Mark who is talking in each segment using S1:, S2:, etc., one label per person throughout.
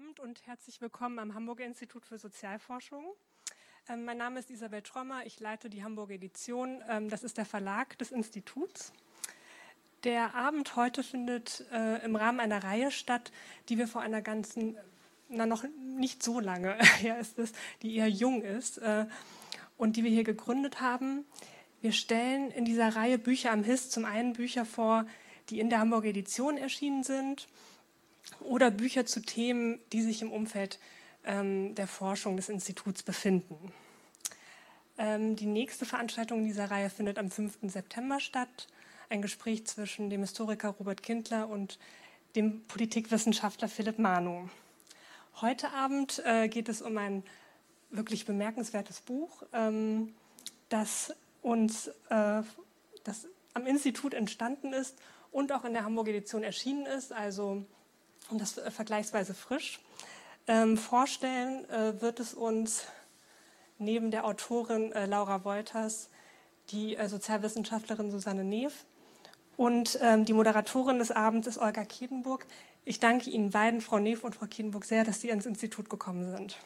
S1: Abend und herzlich willkommen am Hamburger Institut für Sozialforschung. Ähm, mein Name ist Isabel Trommer, ich leite die Hamburger Edition. Ähm, das ist der Verlag des Instituts. Der Abend heute findet äh, im Rahmen einer Reihe statt, die wir vor einer ganzen, na noch nicht so lange her ist es, die eher jung ist äh, und die wir hier gegründet haben. Wir stellen in dieser Reihe Bücher am HIS zum einen Bücher vor, die in der Hamburger Edition erschienen sind oder Bücher zu Themen, die sich im Umfeld ähm, der Forschung des Instituts befinden. Ähm, die nächste Veranstaltung in dieser Reihe findet am 5. September statt. Ein Gespräch zwischen dem Historiker Robert Kindler und dem Politikwissenschaftler Philipp Manu. Heute Abend äh, geht es um ein wirklich bemerkenswertes Buch, ähm, das uns äh, das am Institut entstanden ist und auch in der Hamburg Edition erschienen ist, also und das äh, vergleichsweise frisch. Ähm, vorstellen äh, wird es uns neben der Autorin äh, Laura Wolters die äh, Sozialwissenschaftlerin Susanne Neef und ähm, die Moderatorin des Abends ist Olga Kiedenburg. Ich danke Ihnen beiden, Frau Neef und Frau Kiedenburg, sehr, dass Sie ins Institut gekommen sind.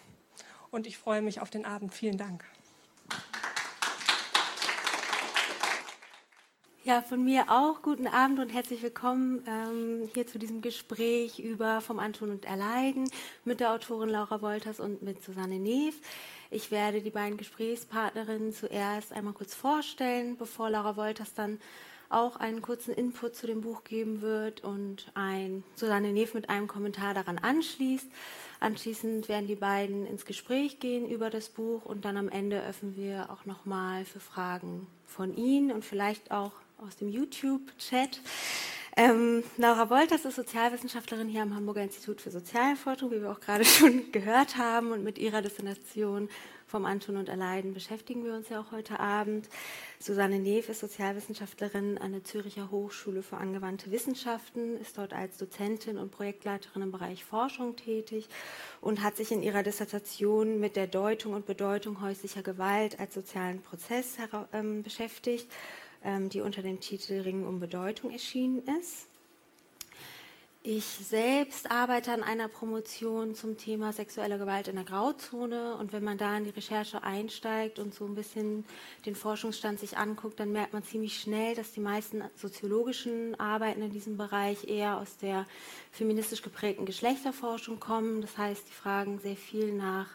S1: Und ich freue mich auf den Abend. Vielen Dank.
S2: Ja, von mir auch guten Abend und herzlich willkommen ähm, hier zu diesem Gespräch über Vom Antun und Erleiden mit der Autorin Laura Wolters und mit Susanne Neef. Ich werde die beiden Gesprächspartnerinnen zuerst einmal kurz vorstellen, bevor Laura Wolters dann auch einen kurzen Input zu dem Buch geben wird und ein Susanne Neef mit einem Kommentar daran anschließt. Anschließend werden die beiden ins Gespräch gehen über das Buch und dann am Ende öffnen wir auch nochmal für Fragen von Ihnen und vielleicht auch aus dem YouTube-Chat. Ähm, Laura Wolters ist Sozialwissenschaftlerin hier am Hamburger Institut für Sozialforschung, wie wir auch gerade schon gehört haben. Und mit ihrer Destination vom Antun und Erleiden beschäftigen wir uns ja auch heute Abend. Susanne Neef ist Sozialwissenschaftlerin an der Züricher Hochschule für angewandte Wissenschaften, ist dort als Dozentin und Projektleiterin im Bereich Forschung tätig und hat sich in ihrer Dissertation mit der Deutung und Bedeutung häuslicher Gewalt als sozialen Prozess ähm, beschäftigt die unter dem Titel Ringen um Bedeutung erschienen ist. Ich selbst arbeite an einer Promotion zum Thema sexuelle Gewalt in der Grauzone und wenn man da in die Recherche einsteigt und so ein bisschen den Forschungsstand sich anguckt, dann merkt man ziemlich schnell, dass die meisten soziologischen Arbeiten in diesem Bereich eher aus der feministisch geprägten Geschlechterforschung kommen. Das heißt, die fragen sehr viel nach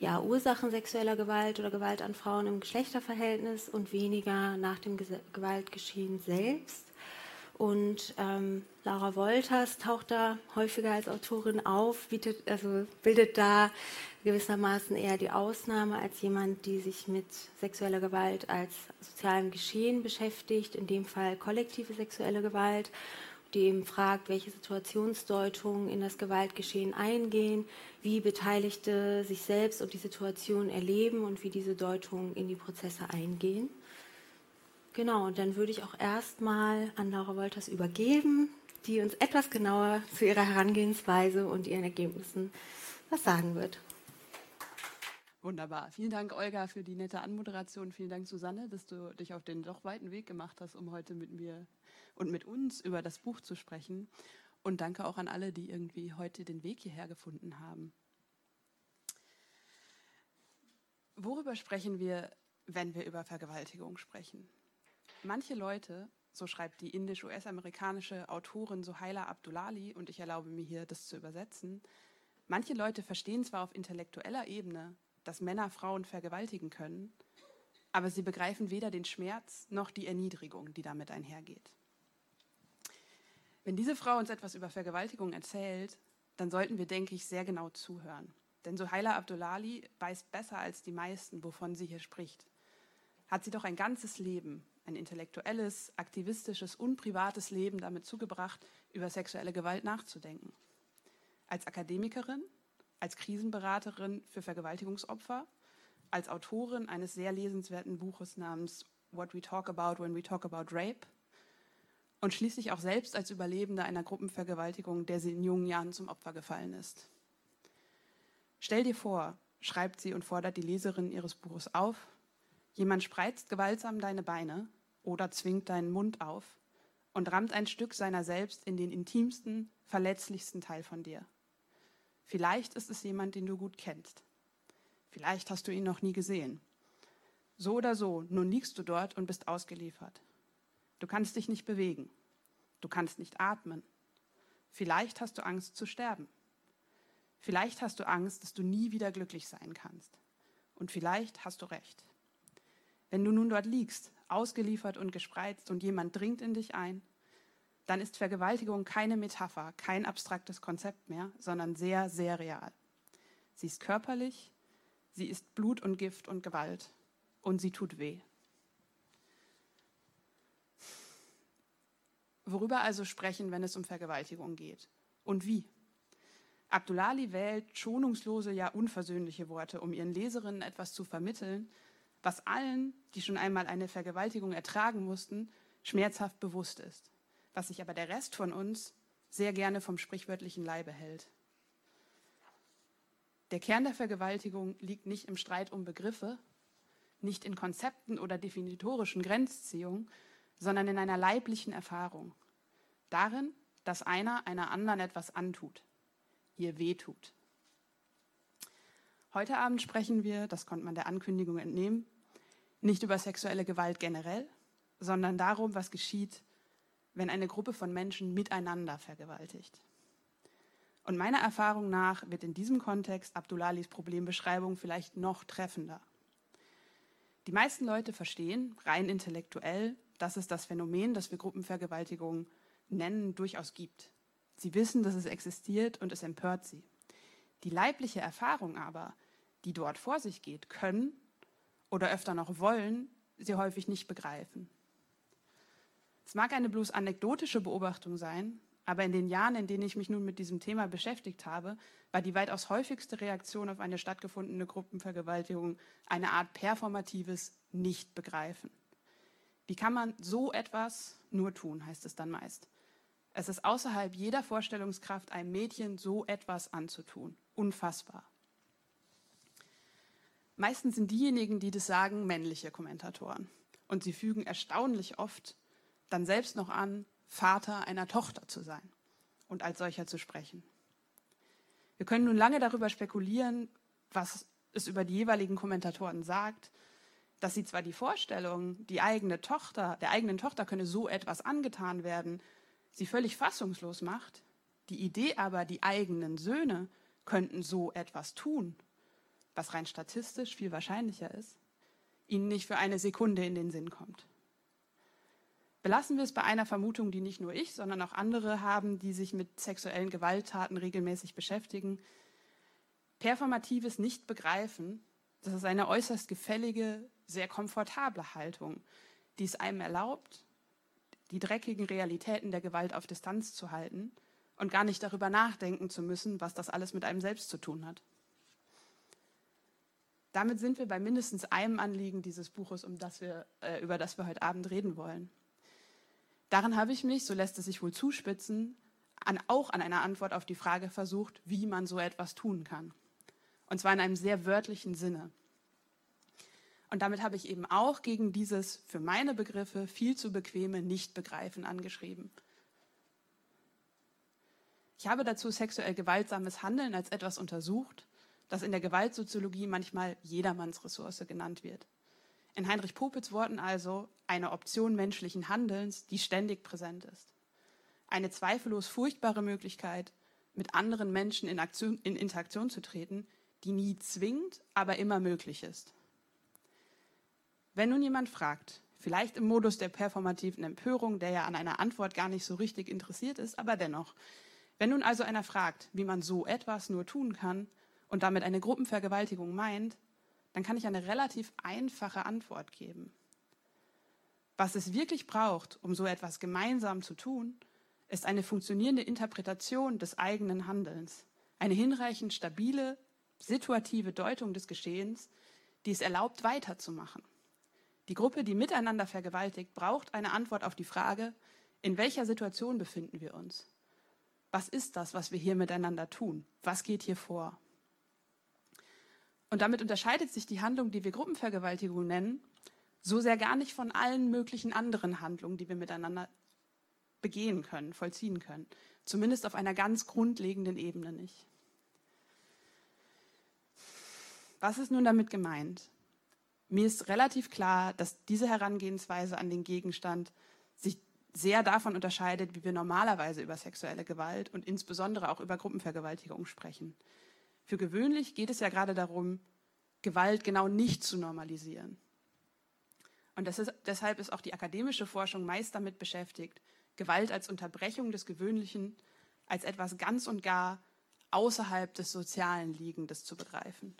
S2: ja, Ursachen sexueller Gewalt oder Gewalt an Frauen im Geschlechterverhältnis und weniger nach dem Gewaltgeschehen selbst. Und ähm, Laura Wolters taucht da häufiger als Autorin auf, bietet, also bildet da gewissermaßen eher die Ausnahme als jemand, die sich mit sexueller Gewalt als sozialem Geschehen beschäftigt, in dem Fall kollektive sexuelle Gewalt die eben fragt, welche Situationsdeutungen in das Gewaltgeschehen eingehen, wie Beteiligte sich selbst und die Situation erleben und wie diese Deutungen in die Prozesse eingehen. Genau, und dann würde ich auch erstmal an Laura Wolters übergeben, die uns etwas genauer zu ihrer Herangehensweise und ihren Ergebnissen was sagen wird.
S3: Wunderbar. Vielen Dank, Olga, für die nette Anmoderation. Vielen Dank, Susanne, dass du dich auf den doch weiten Weg gemacht hast, um heute mit mir und mit uns über das Buch zu sprechen. Und danke auch an alle, die irgendwie heute den Weg hierher gefunden haben. Worüber sprechen wir, wenn wir über Vergewaltigung sprechen? Manche Leute, so schreibt die indisch-US-amerikanische Autorin Sohaila Abdullali, und ich erlaube mir hier, das zu übersetzen, manche Leute verstehen zwar auf intellektueller Ebene, dass Männer Frauen vergewaltigen können, aber sie begreifen weder den Schmerz noch die Erniedrigung, die damit einhergeht. Wenn diese Frau uns etwas über Vergewaltigung erzählt, dann sollten wir, denke ich, sehr genau zuhören. Denn Suhaila Abdullali weiß besser als die meisten, wovon sie hier spricht. Hat sie doch ein ganzes Leben, ein intellektuelles, aktivistisches und privates Leben damit zugebracht, über sexuelle Gewalt nachzudenken. Als Akademikerin, als Krisenberaterin für Vergewaltigungsopfer, als Autorin eines sehr lesenswerten Buches namens What We Talk About When We Talk About Rape und schließlich auch selbst als Überlebende einer Gruppenvergewaltigung, der sie in jungen Jahren zum Opfer gefallen ist. Stell dir vor, schreibt sie und fordert die Leserin ihres Buches auf, jemand spreizt gewaltsam deine Beine oder zwingt deinen Mund auf und rammt ein Stück seiner selbst in den intimsten, verletzlichsten Teil von dir. Vielleicht ist es jemand, den du gut kennst. Vielleicht hast du ihn noch nie gesehen. So oder so, nun liegst du dort und bist ausgeliefert. Du kannst dich nicht bewegen. Du kannst nicht atmen. Vielleicht hast du Angst zu sterben. Vielleicht hast du Angst, dass du nie wieder glücklich sein kannst. Und vielleicht hast du recht. Wenn du nun dort liegst, ausgeliefert und gespreizt und jemand dringt in dich ein, dann ist Vergewaltigung keine Metapher, kein abstraktes Konzept mehr, sondern sehr, sehr real. Sie ist körperlich, sie ist Blut und Gift und Gewalt und sie tut weh. Worüber also sprechen, wenn es um Vergewaltigung geht? Und wie? Abdulali wählt schonungslose, ja unversöhnliche Worte, um ihren Leserinnen etwas zu vermitteln, was allen, die schon einmal eine Vergewaltigung ertragen mussten, schmerzhaft bewusst ist, was sich aber der Rest von uns sehr gerne vom sprichwörtlichen Leibe hält. Der Kern der Vergewaltigung liegt nicht im Streit um Begriffe, nicht in Konzepten oder definitorischen Grenzziehungen, sondern in einer leiblichen Erfahrung. Darin, dass einer einer anderen etwas antut, ihr wehtut. Heute Abend sprechen wir, das konnte man der Ankündigung entnehmen, nicht über sexuelle Gewalt generell, sondern darum, was geschieht, wenn eine Gruppe von Menschen miteinander vergewaltigt. Und meiner Erfahrung nach wird in diesem Kontext Abdullalis Problembeschreibung vielleicht noch treffender. Die meisten Leute verstehen, rein intellektuell, dass es das Phänomen, das wir Gruppenvergewaltigung nennen, durchaus gibt. Sie wissen, dass es existiert und es empört sie. Die leibliche Erfahrung aber, die dort vor sich geht, können oder öfter noch wollen, sie häufig nicht begreifen. Es mag eine bloß anekdotische Beobachtung sein, aber in den Jahren, in denen ich mich nun mit diesem Thema beschäftigt habe, war die weitaus häufigste Reaktion auf eine stattgefundene Gruppenvergewaltigung eine Art performatives Nicht-Begreifen. Wie kann man so etwas nur tun, heißt es dann meist. Es ist außerhalb jeder Vorstellungskraft, einem Mädchen so etwas anzutun. Unfassbar. Meistens sind diejenigen, die das sagen, männliche Kommentatoren. Und sie fügen erstaunlich oft dann selbst noch an, Vater einer Tochter zu sein und als solcher zu sprechen. Wir können nun lange darüber spekulieren, was es über die jeweiligen Kommentatoren sagt, dass sie zwar die Vorstellung, die eigene Tochter, der eigenen Tochter könne so etwas angetan werden, sie völlig fassungslos macht, die Idee aber, die eigenen Söhne könnten so etwas tun, was rein statistisch viel wahrscheinlicher ist, ihnen nicht für eine Sekunde in den Sinn kommt. Belassen wir es bei einer Vermutung, die nicht nur ich, sondern auch andere haben, die sich mit sexuellen Gewalttaten regelmäßig beschäftigen. Performatives Nicht-Begreifen, das ist eine äußerst gefällige, sehr komfortable Haltung, die es einem erlaubt, die dreckigen Realitäten der Gewalt auf Distanz zu halten und gar nicht darüber nachdenken zu müssen, was das alles mit einem selbst zu tun hat. Damit sind wir bei mindestens einem Anliegen dieses Buches, um das wir, äh, über das wir heute Abend reden wollen. Darin habe ich mich, so lässt es sich wohl zuspitzen, an, auch an einer Antwort auf die Frage versucht, wie man so etwas tun kann. Und zwar in einem sehr wörtlichen Sinne. Und damit habe ich eben auch gegen dieses für meine Begriffe viel zu bequeme Nichtbegreifen angeschrieben. Ich habe dazu sexuell gewaltsames Handeln als etwas untersucht, das in der Gewaltsoziologie manchmal jedermanns Ressource genannt wird. In Heinrich Popitz Worten also eine Option menschlichen Handelns, die ständig präsent ist. Eine zweifellos furchtbare Möglichkeit, mit anderen Menschen in, Aktion, in Interaktion zu treten, die nie zwingend, aber immer möglich ist. Wenn nun jemand fragt, vielleicht im Modus der performativen Empörung, der ja an einer Antwort gar nicht so richtig interessiert ist, aber dennoch, wenn nun also einer fragt, wie man so etwas nur tun kann und damit eine Gruppenvergewaltigung meint, dann kann ich eine relativ einfache Antwort geben. Was es wirklich braucht, um so etwas gemeinsam zu tun, ist eine funktionierende Interpretation des eigenen Handelns, eine hinreichend stabile, situative Deutung des Geschehens, die es erlaubt, weiterzumachen. Die Gruppe, die miteinander vergewaltigt, braucht eine Antwort auf die Frage, in welcher Situation befinden wir uns? Was ist das, was wir hier miteinander tun? Was geht hier vor? Und damit unterscheidet sich die Handlung, die wir Gruppenvergewaltigung nennen, so sehr gar nicht von allen möglichen anderen Handlungen, die wir miteinander begehen können, vollziehen können. Zumindest auf einer ganz grundlegenden Ebene nicht. Was ist nun damit gemeint? Mir ist relativ klar, dass diese Herangehensweise an den Gegenstand sich sehr davon unterscheidet, wie wir normalerweise über sexuelle Gewalt und insbesondere auch über Gruppenvergewaltigung sprechen. Für gewöhnlich geht es ja gerade darum, Gewalt genau nicht zu normalisieren. Und ist, deshalb ist auch die akademische Forschung meist damit beschäftigt, Gewalt als Unterbrechung des Gewöhnlichen, als etwas ganz und gar außerhalb des Sozialen Liegendes zu begreifen.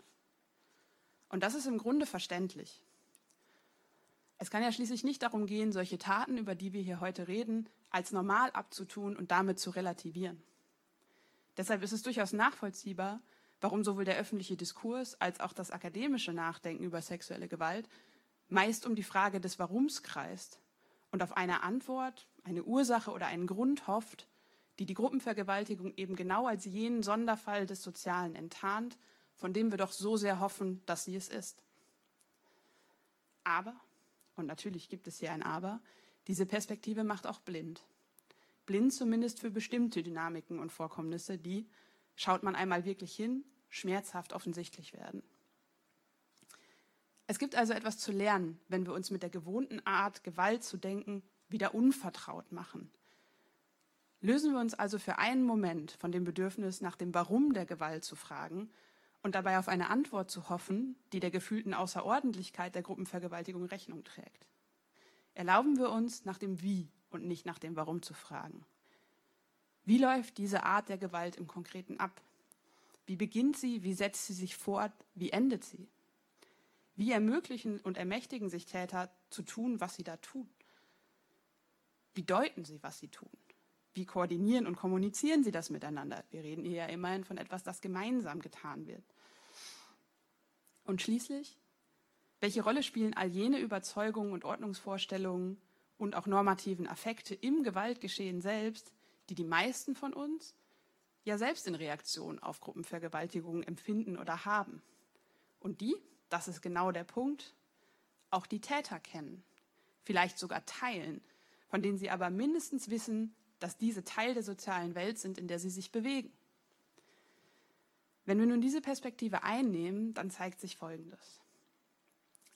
S3: Und das ist im Grunde verständlich. Es kann ja schließlich nicht darum gehen, solche Taten, über die wir hier heute reden, als normal abzutun und damit zu relativieren. Deshalb ist es durchaus nachvollziehbar, warum sowohl der öffentliche Diskurs als auch das akademische Nachdenken über sexuelle Gewalt meist um die Frage des Warums kreist und auf eine Antwort, eine Ursache oder einen Grund hofft, die die Gruppenvergewaltigung eben genau als jenen Sonderfall des Sozialen enttarnt, von dem wir doch so sehr hoffen, dass sie es ist. Aber, und natürlich gibt es hier ein Aber, diese Perspektive macht auch blind. Blind zumindest für bestimmte Dynamiken und Vorkommnisse, die, schaut man einmal wirklich hin, schmerzhaft offensichtlich werden. Es gibt also etwas zu lernen, wenn wir uns mit der gewohnten Art, Gewalt zu denken, wieder unvertraut machen. Lösen wir uns also für einen Moment von dem Bedürfnis, nach dem Warum der Gewalt zu fragen und dabei auf eine Antwort zu hoffen, die der gefühlten Außerordentlichkeit der Gruppenvergewaltigung Rechnung trägt. Erlauben wir uns, nach dem Wie und nicht nach dem Warum zu fragen. Wie läuft diese Art der Gewalt im Konkreten ab? Wie beginnt sie? Wie setzt sie sich fort? Wie endet sie? Wie ermöglichen und ermächtigen sich Täter zu tun, was sie da tun? Wie deuten sie, was sie tun? Wie koordinieren und kommunizieren sie das miteinander? Wir reden hier ja immerhin von etwas, das gemeinsam getan wird. Und schließlich, welche Rolle spielen all jene Überzeugungen und Ordnungsvorstellungen und auch normativen Affekte im Gewaltgeschehen selbst, die die meisten von uns ja selbst in Reaktion auf Gruppenvergewaltigungen empfinden oder haben? Und die, das ist genau der Punkt, auch die Täter kennen, vielleicht sogar teilen, von denen sie aber mindestens wissen, dass diese Teil der sozialen Welt sind, in der sie sich bewegen. Wenn wir nun diese Perspektive einnehmen, dann zeigt sich Folgendes.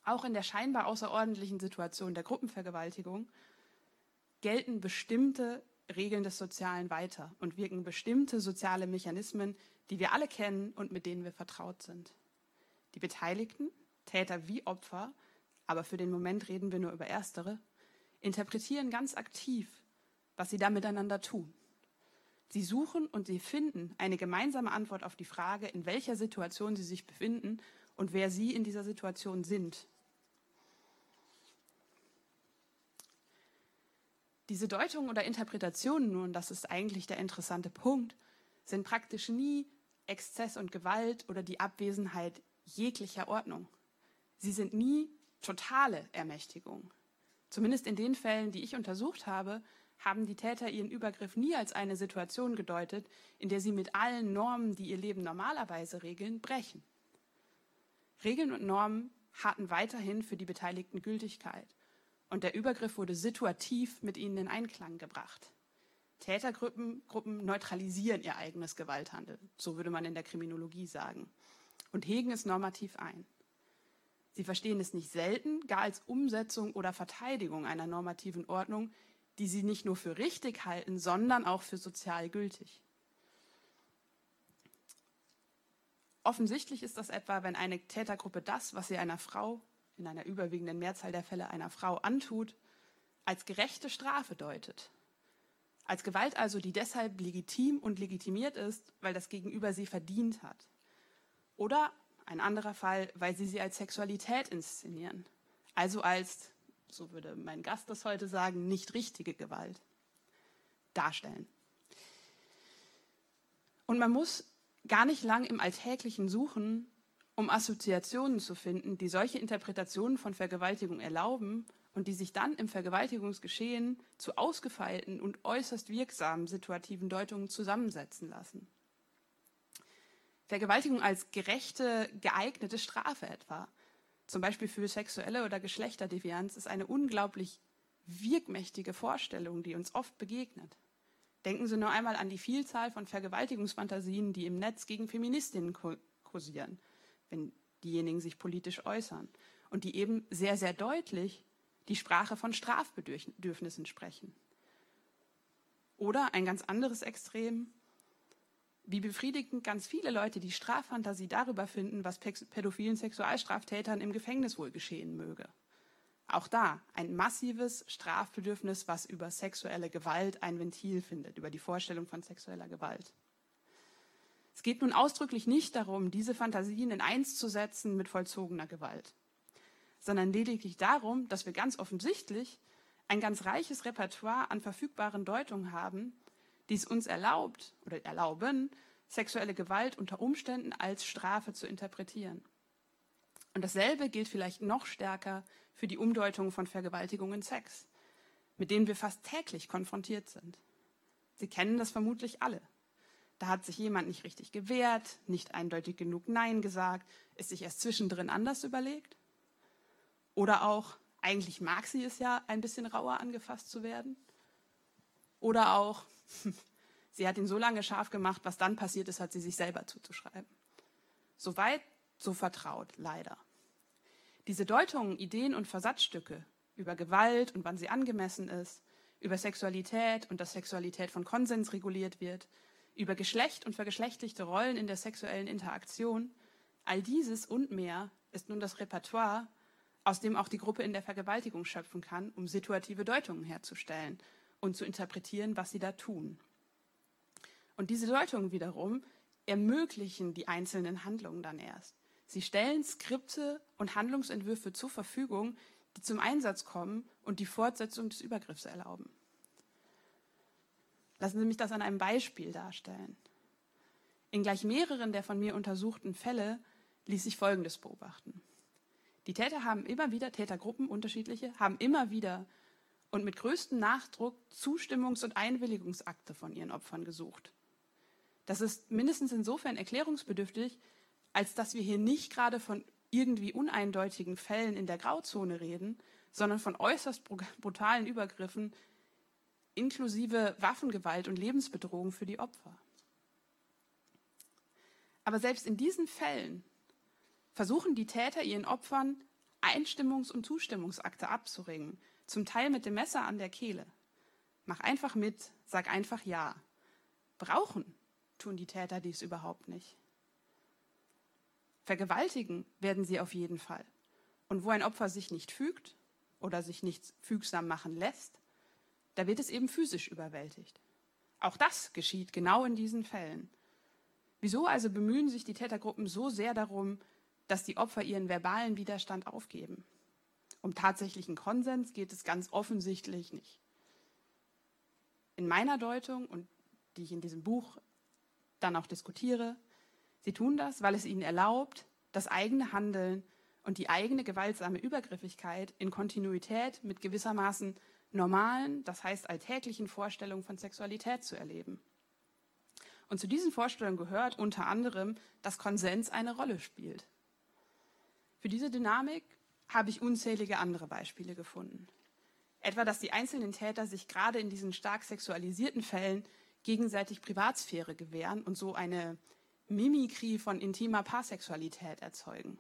S3: Auch in der scheinbar außerordentlichen Situation der Gruppenvergewaltigung gelten bestimmte Regeln des Sozialen weiter und wirken bestimmte soziale Mechanismen, die wir alle kennen und mit denen wir vertraut sind. Die Beteiligten, Täter wie Opfer, aber für den Moment reden wir nur über Erstere, interpretieren ganz aktiv was sie da miteinander tun. Sie suchen und sie finden eine gemeinsame Antwort auf die Frage, in welcher Situation sie sich befinden und wer sie in dieser Situation sind. Diese Deutungen oder Interpretationen nun, das ist eigentlich der interessante Punkt, sind praktisch nie Exzess und Gewalt oder die Abwesenheit jeglicher Ordnung. Sie sind nie totale Ermächtigung. Zumindest in den Fällen, die ich untersucht habe, haben die Täter ihren Übergriff nie als eine Situation gedeutet, in der sie mit allen Normen, die ihr Leben normalerweise regeln, brechen. Regeln und Normen hatten weiterhin für die Beteiligten Gültigkeit und der Übergriff wurde situativ mit ihnen in Einklang gebracht. Tätergruppen Gruppen neutralisieren ihr eigenes Gewalthandeln, so würde man in der Kriminologie sagen, und hegen es normativ ein. Sie verstehen es nicht selten gar als Umsetzung oder Verteidigung einer normativen Ordnung, die sie nicht nur für richtig halten, sondern auch für sozial gültig. Offensichtlich ist das etwa, wenn eine Tätergruppe das, was sie einer Frau, in einer überwiegenden Mehrzahl der Fälle einer Frau antut, als gerechte Strafe deutet. Als Gewalt also, die deshalb legitim und legitimiert ist, weil das Gegenüber sie verdient hat. Oder ein anderer Fall, weil sie sie als Sexualität inszenieren. Also als so würde mein Gast das heute sagen, nicht richtige Gewalt darstellen. Und man muss gar nicht lang im Alltäglichen suchen, um Assoziationen zu finden, die solche Interpretationen von Vergewaltigung erlauben und die sich dann im Vergewaltigungsgeschehen zu ausgefeilten und äußerst wirksamen situativen Deutungen zusammensetzen lassen. Vergewaltigung als gerechte, geeignete Strafe etwa, zum Beispiel für sexuelle oder Geschlechterdevianz, ist eine unglaublich wirkmächtige Vorstellung, die uns oft begegnet. Denken Sie nur einmal an die Vielzahl von Vergewaltigungsfantasien, die im Netz gegen Feministinnen kursieren. Wenn diejenigen sich politisch äußern und die eben sehr, sehr deutlich die Sprache von Strafbedürfnissen sprechen. Oder ein ganz anderes Extrem, wie befriedigend ganz viele Leute die Straffantasie darüber finden, was pädophilen Sexualstraftätern im Gefängnis wohl geschehen möge. Auch da ein massives Strafbedürfnis, was über sexuelle Gewalt ein Ventil findet, über die Vorstellung von sexueller Gewalt. Es geht nun ausdrücklich nicht darum, diese Fantasien in eins zu setzen mit vollzogener Gewalt, sondern lediglich darum, dass wir ganz offensichtlich ein ganz reiches Repertoire an verfügbaren Deutungen haben, die es uns erlaubt oder erlauben, sexuelle Gewalt unter Umständen als Strafe zu interpretieren. Und dasselbe gilt vielleicht noch stärker für die Umdeutung von Vergewaltigung in Sex, mit denen wir fast täglich konfrontiert sind. Sie kennen das vermutlich alle. Da hat sich jemand nicht richtig gewehrt, nicht eindeutig genug Nein gesagt, ist sich erst zwischendrin anders überlegt. Oder auch, eigentlich mag sie es ja, ein bisschen rauer angefasst zu werden. Oder auch, sie hat ihn so lange scharf gemacht, was dann passiert ist, hat sie sich selber zuzuschreiben. Soweit, so vertraut, leider. Diese Deutungen, Ideen und Versatzstücke über Gewalt und wann sie angemessen ist, über Sexualität und dass Sexualität von Konsens reguliert wird, über Geschlecht und vergeschlechtlichte Rollen in der sexuellen Interaktion, all dieses und mehr ist nun das Repertoire, aus dem auch die Gruppe in der Vergewaltigung schöpfen kann, um situative Deutungen herzustellen und zu interpretieren, was sie da tun. Und diese Deutungen wiederum ermöglichen die einzelnen Handlungen dann erst. Sie stellen Skripte und Handlungsentwürfe zur Verfügung, die zum Einsatz kommen und die Fortsetzung des Übergriffs erlauben. Lassen Sie mich das an einem Beispiel darstellen. In gleich mehreren der von mir untersuchten Fälle ließ sich Folgendes beobachten. Die Täter haben immer wieder, Tätergruppen unterschiedliche, haben immer wieder und mit größtem Nachdruck Zustimmungs- und Einwilligungsakte von ihren Opfern gesucht. Das ist mindestens insofern erklärungsbedürftig, als dass wir hier nicht gerade von irgendwie uneindeutigen Fällen in der Grauzone reden, sondern von äußerst brutalen Übergriffen inklusive Waffengewalt und Lebensbedrohung für die Opfer. Aber selbst in diesen Fällen versuchen die Täter ihren Opfern Einstimmungs- und Zustimmungsakte abzuringen, zum Teil mit dem Messer an der Kehle. Mach einfach mit, sag einfach ja. Brauchen tun die Täter dies überhaupt nicht. Vergewaltigen werden sie auf jeden Fall. Und wo ein Opfer sich nicht fügt oder sich nicht fügsam machen lässt, da wird es eben physisch überwältigt. Auch das geschieht genau in diesen Fällen. Wieso also bemühen sich die Tätergruppen so sehr darum, dass die Opfer ihren verbalen Widerstand aufgeben? Um tatsächlichen Konsens geht es ganz offensichtlich nicht. In meiner Deutung und die ich in diesem Buch dann auch diskutiere, Sie tun das, weil es ihnen erlaubt, das eigene Handeln und die eigene gewaltsame Übergriffigkeit in Kontinuität mit gewissermaßen normalen, das heißt alltäglichen Vorstellungen von Sexualität zu erleben. Und zu diesen Vorstellungen gehört unter anderem, dass Konsens eine Rolle spielt. Für diese Dynamik habe ich unzählige andere Beispiele gefunden. Etwa, dass die einzelnen Täter sich gerade in diesen stark sexualisierten Fällen gegenseitig Privatsphäre gewähren und so eine Mimikrie von intimer Paarsexualität erzeugen.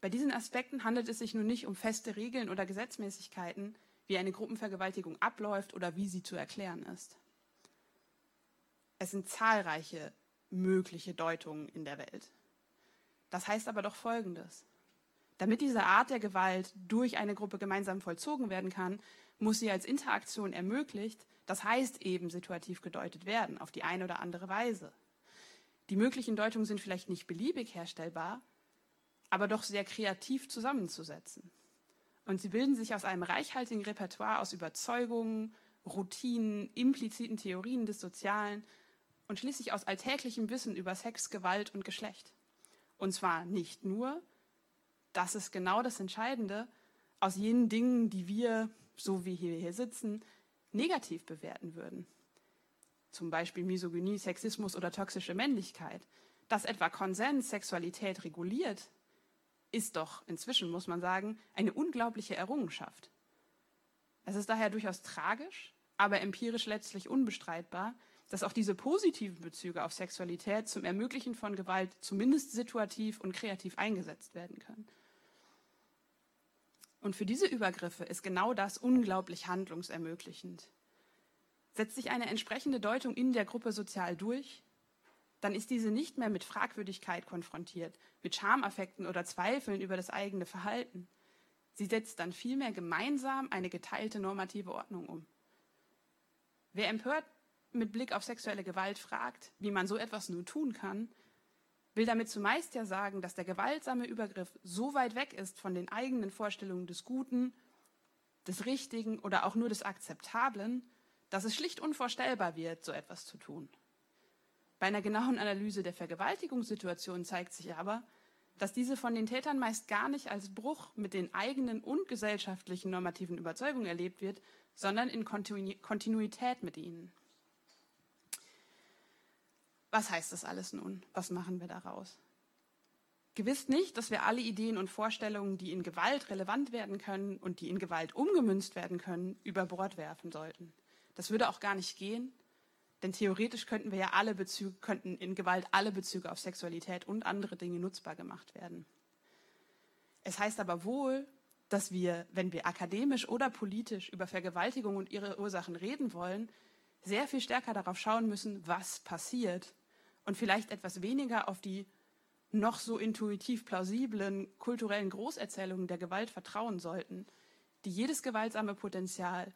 S3: Bei diesen Aspekten handelt es sich nun nicht um feste Regeln oder Gesetzmäßigkeiten, wie eine Gruppenvergewaltigung abläuft oder wie sie zu erklären ist. Es sind zahlreiche mögliche Deutungen in der Welt. Das heißt aber doch Folgendes. Damit diese Art der Gewalt durch eine Gruppe gemeinsam vollzogen werden kann, muss sie als Interaktion ermöglicht, das heißt eben situativ gedeutet werden, auf die eine oder andere Weise. Die möglichen Deutungen sind vielleicht nicht beliebig herstellbar, aber doch sehr kreativ zusammenzusetzen. Und sie bilden sich aus einem reichhaltigen Repertoire aus Überzeugungen, Routinen, impliziten Theorien des Sozialen und schließlich aus alltäglichem Wissen über Sex, Gewalt und Geschlecht. Und zwar nicht nur, das ist genau das Entscheidende, aus jenen Dingen, die wir, so wie wir hier sitzen, negativ bewerten würden. Zum Beispiel Misogynie, Sexismus oder toxische Männlichkeit. Dass etwa Konsens Sexualität reguliert, ist doch inzwischen, muss man sagen, eine unglaubliche Errungenschaft. Es ist daher durchaus tragisch, aber empirisch letztlich unbestreitbar, dass auch diese positiven Bezüge auf Sexualität zum Ermöglichen von Gewalt zumindest situativ und kreativ eingesetzt werden können. Und für diese Übergriffe ist genau das unglaublich handlungsermöglichend. Setzt sich eine entsprechende Deutung in der Gruppe sozial durch, dann ist diese nicht mehr mit Fragwürdigkeit konfrontiert, mit Schamaffekten oder Zweifeln über das eigene Verhalten. Sie setzt dann vielmehr gemeinsam eine geteilte normative Ordnung um. Wer empört mit Blick auf sexuelle Gewalt fragt, wie man so etwas nur tun kann, will damit zumeist ja sagen, dass der gewaltsame Übergriff so weit weg ist von den eigenen Vorstellungen des Guten, des Richtigen oder auch nur des Akzeptablen, dass es schlicht unvorstellbar wird, so etwas zu tun. Bei einer genauen Analyse der Vergewaltigungssituation zeigt sich aber, dass diese von den Tätern meist gar nicht als Bruch mit den eigenen und gesellschaftlichen normativen Überzeugungen erlebt wird, sondern in Kontinuität mit ihnen. Was heißt das alles nun? Was machen wir daraus? Gewiss nicht, dass wir alle Ideen und Vorstellungen, die in Gewalt relevant werden können und die in Gewalt umgemünzt werden können, über Bord werfen sollten. Das würde auch gar nicht gehen, denn theoretisch könnten wir ja alle Bezüge, könnten in Gewalt alle Bezüge auf Sexualität und andere Dinge nutzbar gemacht werden. Es heißt aber wohl, dass wir, wenn wir akademisch oder politisch über Vergewaltigung und ihre Ursachen reden wollen, sehr viel stärker darauf schauen müssen, was passiert und vielleicht etwas weniger auf die noch so intuitiv plausiblen kulturellen Großerzählungen der Gewalt vertrauen sollten, die jedes gewaltsame Potenzial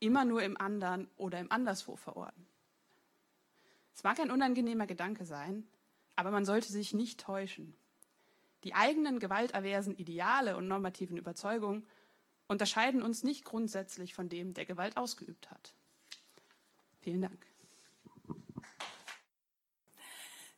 S3: immer nur im anderen oder im Anderswo verorten. Es mag ein unangenehmer Gedanke sein, aber man sollte sich nicht täuschen. Die eigenen gewaltaversen Ideale und normativen Überzeugungen unterscheiden uns nicht grundsätzlich von dem, der Gewalt ausgeübt hat. Vielen Dank.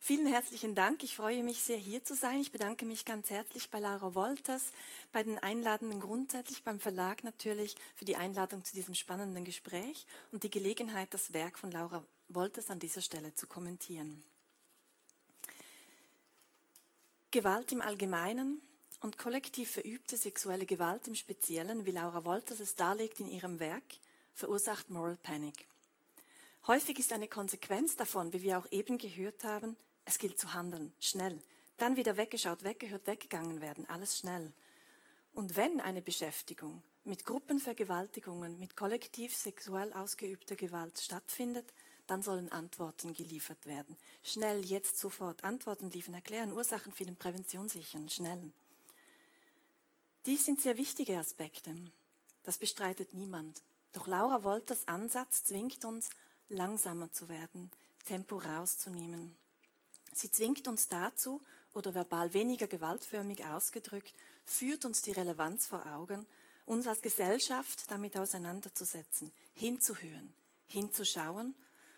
S4: Vielen herzlichen Dank. Ich freue mich sehr, hier zu sein. Ich bedanke mich ganz herzlich bei Lara Wolters, bei den Einladenden grundsätzlich, beim Verlag natürlich für die Einladung zu diesem spannenden Gespräch und die Gelegenheit, das Werk von Laura Wolters an dieser Stelle zu kommentieren. Gewalt im Allgemeinen und kollektiv verübte sexuelle Gewalt im Speziellen, wie Laura Wolters es darlegt in ihrem Werk, verursacht Moral Panic. Häufig ist eine Konsequenz davon, wie wir auch eben gehört haben, es gilt zu handeln, schnell. Dann wieder weggeschaut, weggehört, weggegangen werden, alles schnell. Und wenn eine Beschäftigung mit Gruppenvergewaltigungen, mit kollektiv sexuell ausgeübter Gewalt stattfindet, dann sollen Antworten geliefert werden. Schnell, jetzt, sofort. Antworten liefern, erklären, Ursachen finden, Prävention sichern, schnell. Dies sind sehr wichtige Aspekte. Das bestreitet niemand. Doch Laura Wolters Ansatz zwingt uns, langsamer zu werden, Tempo rauszunehmen. Sie zwingt uns dazu, oder verbal weniger gewaltförmig ausgedrückt, führt uns die Relevanz vor Augen, uns als Gesellschaft damit auseinanderzusetzen, hinzuhören, hinzuschauen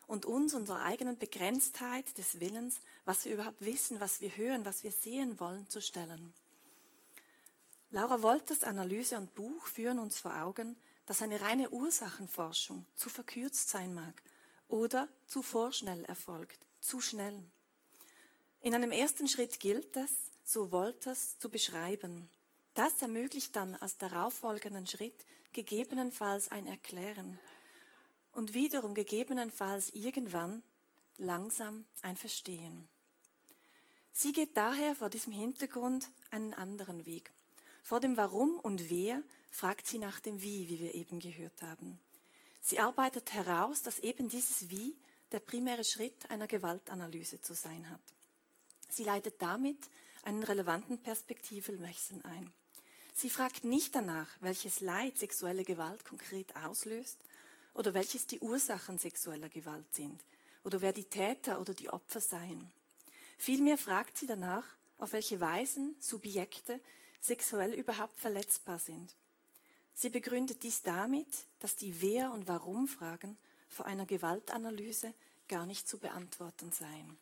S4: und uns unserer eigenen Begrenztheit des Willens, was wir überhaupt wissen, was wir hören, was wir sehen wollen, zu stellen. Laura Wolters Analyse und Buch führen uns vor Augen, dass eine reine Ursachenforschung zu verkürzt sein mag oder zu vorschnell erfolgt, zu schnell. In einem ersten Schritt gilt es, so Wolters zu beschreiben. Das ermöglicht dann als darauffolgenden Schritt gegebenenfalls ein Erklären und wiederum gegebenenfalls irgendwann langsam ein Verstehen. Sie geht daher vor diesem Hintergrund einen anderen Weg. Vor dem Warum und Wer fragt sie nach dem Wie, wie wir eben gehört haben. Sie arbeitet heraus, dass eben dieses Wie der primäre Schritt einer Gewaltanalyse zu sein hat. Sie leitet damit einen relevanten Perspektivwechsel ein. Sie fragt nicht danach, welches Leid sexuelle Gewalt konkret auslöst oder welches die Ursachen sexueller Gewalt sind oder wer die Täter oder die Opfer seien. Vielmehr fragt sie danach, auf welche Weisen Subjekte sexuell überhaupt verletzbar sind. Sie begründet dies damit, dass die Wer- und Warum-Fragen vor einer Gewaltanalyse gar nicht zu beantworten seien.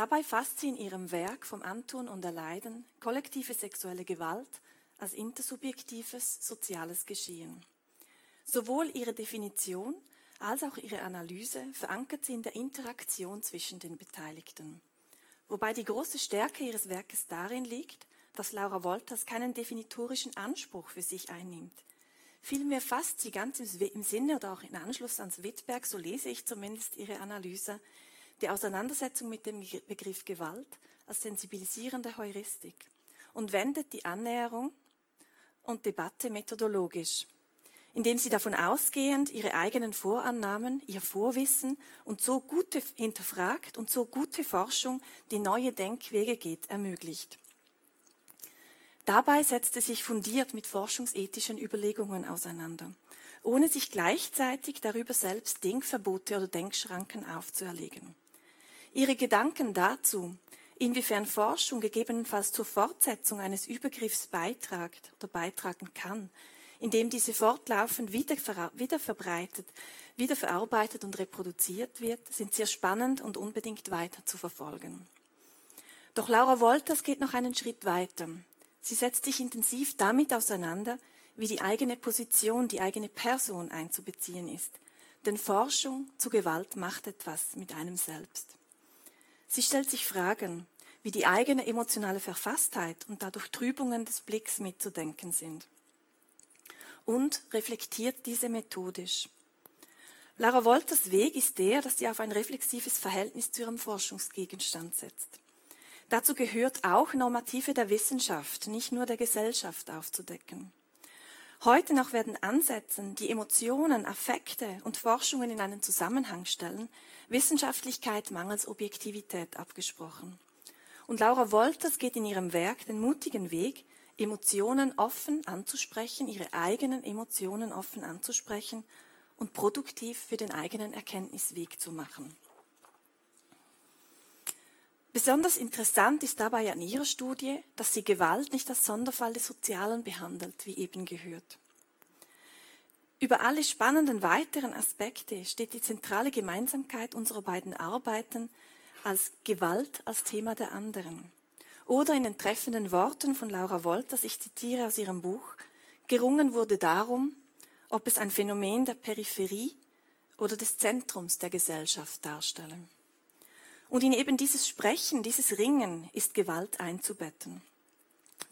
S4: Dabei fasst sie in ihrem Werk vom Antun und Erleiden kollektive sexuelle Gewalt als intersubjektives soziales Geschehen. Sowohl ihre Definition als auch ihre Analyse verankert sie in der Interaktion zwischen den Beteiligten. Wobei die große Stärke ihres Werkes darin liegt, dass Laura Wolters keinen definitorischen Anspruch für sich einnimmt. Vielmehr fasst sie ganz im Sinne oder auch in Anschluss ans Wittberg, so lese ich zumindest ihre Analyse, die Auseinandersetzung mit dem Begriff Gewalt als sensibilisierende Heuristik und wendet die Annäherung und Debatte methodologisch, indem sie davon ausgehend ihre eigenen Vorannahmen, ihr Vorwissen und so gute hinterfragt und so gute Forschung, die neue Denkwege geht, ermöglicht. Dabei setzt sie sich fundiert mit forschungsethischen Überlegungen auseinander, ohne sich gleichzeitig darüber selbst Denkverbote oder Denkschranken aufzuerlegen. Ihre Gedanken dazu, inwiefern Forschung gegebenenfalls zur Fortsetzung eines Übergriffs beitragt oder beitragen kann, indem diese fortlaufend wiederverbreitet, wiederverarbeitet und reproduziert wird, sind sehr spannend und unbedingt weiter zu verfolgen. Doch Laura Wolters geht noch einen Schritt weiter. Sie setzt sich intensiv damit auseinander, wie die eigene Position, die eigene Person einzubeziehen ist. Denn Forschung zu Gewalt macht etwas mit einem selbst. Sie stellt sich Fragen, wie die eigene emotionale Verfasstheit und dadurch Trübungen des Blicks mitzudenken sind. Und reflektiert diese methodisch. Lara Wolters Weg ist der, dass sie auf ein reflexives Verhältnis zu ihrem Forschungsgegenstand setzt. Dazu gehört auch Normative der Wissenschaft, nicht nur der Gesellschaft aufzudecken. Heute noch werden Ansätzen, die Emotionen, Affekte und Forschungen in einen Zusammenhang stellen, Wissenschaftlichkeit mangels Objektivität abgesprochen. Und Laura Wolters geht in ihrem Werk den mutigen Weg, Emotionen offen anzusprechen, ihre eigenen Emotionen offen anzusprechen und produktiv für den eigenen Erkenntnisweg zu machen. Besonders interessant ist dabei an ihrer Studie, dass sie Gewalt nicht als Sonderfall des Sozialen behandelt, wie eben gehört. Über alle spannenden weiteren Aspekte steht die zentrale Gemeinsamkeit unserer beiden Arbeiten als Gewalt als Thema der anderen. Oder in den treffenden Worten von Laura Wolters, ich zitiere aus ihrem Buch, gerungen wurde darum, ob es ein Phänomen der Peripherie oder des Zentrums der Gesellschaft darstelle. Und in eben dieses Sprechen, dieses Ringen ist Gewalt einzubetten.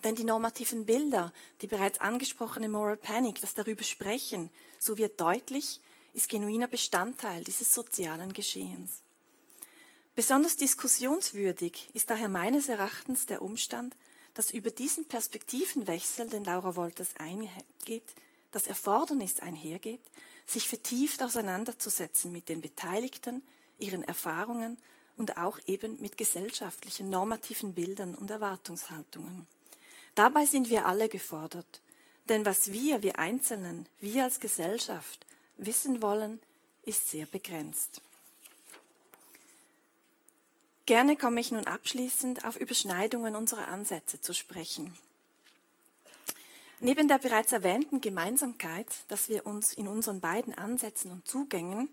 S4: Denn die normativen Bilder, die bereits angesprochene Moral Panic, das darüber sprechen, so wird deutlich, ist genuiner Bestandteil dieses sozialen Geschehens. Besonders diskussionswürdig ist daher meines Erachtens der Umstand, dass über diesen Perspektivenwechsel, den Laura Wolters eingeht, das Erfordernis einhergeht, sich vertieft auseinanderzusetzen mit den Beteiligten, ihren Erfahrungen und auch eben mit gesellschaftlichen normativen Bildern und Erwartungshaltungen. Dabei sind wir alle gefordert, denn was wir, wir Einzelnen, wir als Gesellschaft wissen wollen, ist sehr begrenzt. Gerne komme ich nun abschließend auf Überschneidungen unserer Ansätze zu sprechen. Neben der bereits erwähnten Gemeinsamkeit, dass wir uns in unseren beiden Ansätzen und Zugängen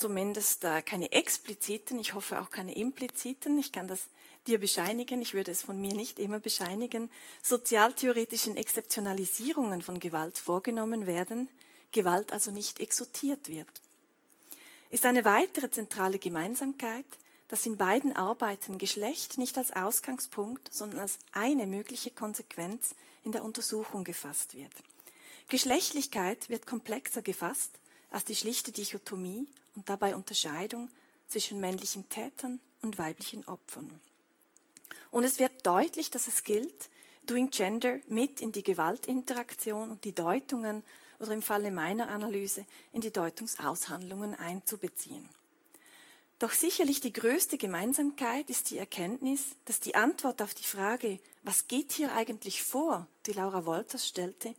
S4: zumindest äh, keine expliziten, ich hoffe auch keine impliziten, ich kann das dir bescheinigen, ich würde es von mir nicht immer bescheinigen, sozialtheoretischen Exzeptionalisierungen von Gewalt vorgenommen werden, Gewalt also nicht exotiert wird. Ist eine weitere zentrale Gemeinsamkeit, dass in beiden Arbeiten Geschlecht nicht als Ausgangspunkt, sondern als eine mögliche Konsequenz in der Untersuchung gefasst wird. Geschlechtlichkeit wird komplexer gefasst als die schlichte Dichotomie und dabei Unterscheidung zwischen männlichen Tätern und weiblichen Opfern. Und es wird deutlich, dass es gilt, Doing Gender mit in die Gewaltinteraktion und die Deutungen oder im Falle meiner Analyse in die Deutungsaushandlungen einzubeziehen. Doch sicherlich die größte Gemeinsamkeit ist die Erkenntnis, dass die Antwort auf die Frage, was geht hier eigentlich vor, die Laura Wolters stellte,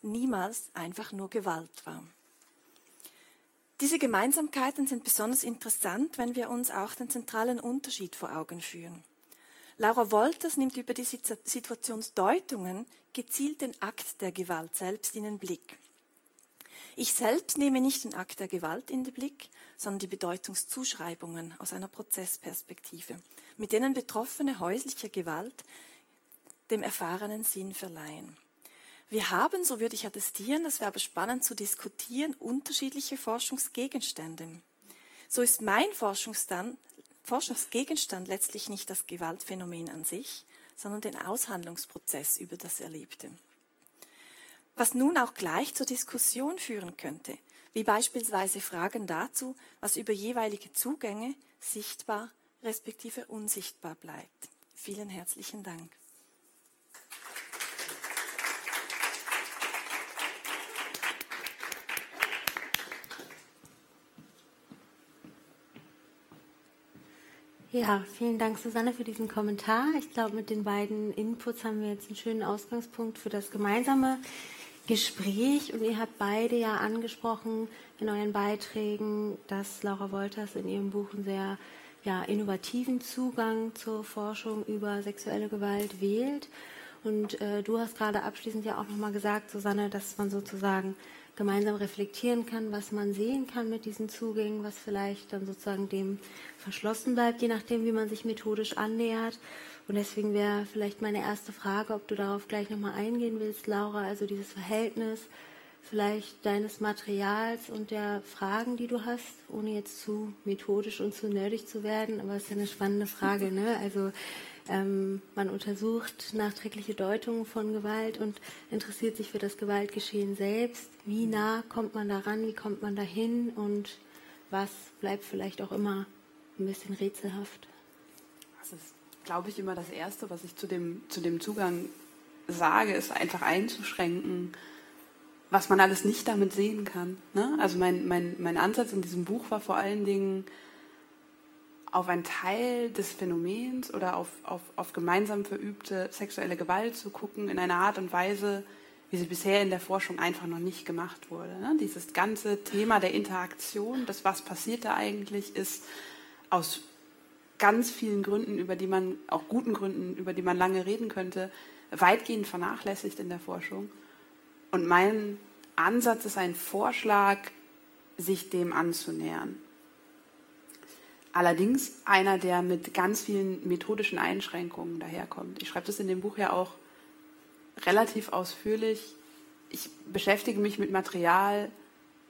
S4: niemals einfach nur Gewalt war. Diese Gemeinsamkeiten sind besonders interessant, wenn wir uns auch den zentralen Unterschied vor Augen führen. Laura Wolters nimmt über die Situationsdeutungen gezielt den Akt der Gewalt selbst in den Blick. Ich selbst nehme nicht den Akt der Gewalt in den Blick, sondern die Bedeutungszuschreibungen aus einer Prozessperspektive, mit denen Betroffene häuslicher Gewalt dem erfahrenen Sinn verleihen. Wir haben, so würde ich attestieren, das wäre aber spannend zu diskutieren, unterschiedliche Forschungsgegenstände. So ist mein Forschungsgegenstand letztlich nicht das Gewaltphänomen an sich, sondern den Aushandlungsprozess über das Erlebte. was nun auch gleich zur Diskussion führen könnte, wie beispielsweise Fragen dazu, was über jeweilige Zugänge sichtbar respektive unsichtbar bleibt. Vielen herzlichen Dank.
S2: Ja, vielen Dank, Susanne, für diesen Kommentar. Ich glaube, mit den beiden Inputs haben wir jetzt einen schönen Ausgangspunkt für das gemeinsame Gespräch. Und ihr habt beide ja angesprochen in euren Beiträgen, dass Laura Wolters in ihrem Buch einen sehr ja, innovativen Zugang zur Forschung über sexuelle Gewalt wählt. Und äh, du hast gerade abschließend ja auch nochmal gesagt, Susanne, dass man sozusagen gemeinsam reflektieren kann, was man sehen kann mit diesen Zugängen, was vielleicht dann sozusagen dem verschlossen bleibt, je nachdem, wie man sich methodisch annähert. Und deswegen wäre vielleicht meine erste Frage, ob du darauf gleich nochmal eingehen willst, Laura, also dieses Verhältnis vielleicht deines Materials und der Fragen, die du hast, ohne jetzt zu methodisch und zu nerdig zu werden, aber es ist ja eine spannende Frage, ne? Also ähm, man untersucht nachträgliche Deutungen von Gewalt und interessiert sich für das Gewaltgeschehen selbst. Wie nah kommt man daran? Wie kommt man dahin? Und was bleibt vielleicht auch immer ein bisschen rätselhaft?
S3: Das ist, glaube ich, immer das Erste, was ich zu dem, zu dem Zugang sage, ist einfach einzuschränken, was man alles nicht damit sehen kann. Ne? Also mein, mein, mein Ansatz in diesem Buch war vor allen Dingen, auf einen Teil des Phänomens oder auf, auf, auf gemeinsam verübte sexuelle Gewalt zu gucken in einer Art und Weise, wie sie bisher in der Forschung einfach noch nicht gemacht wurde. Ne? Dieses ganze Thema der Interaktion, das was passiert da eigentlich, ist aus ganz vielen Gründen, über die man, auch guten Gründen, über die man lange reden könnte, weitgehend vernachlässigt in der Forschung. Und mein Ansatz ist ein Vorschlag, sich dem anzunähern. Allerdings einer, der mit ganz vielen methodischen Einschränkungen daherkommt. Ich schreibe das in dem Buch ja auch relativ ausführlich. Ich beschäftige mich mit Material,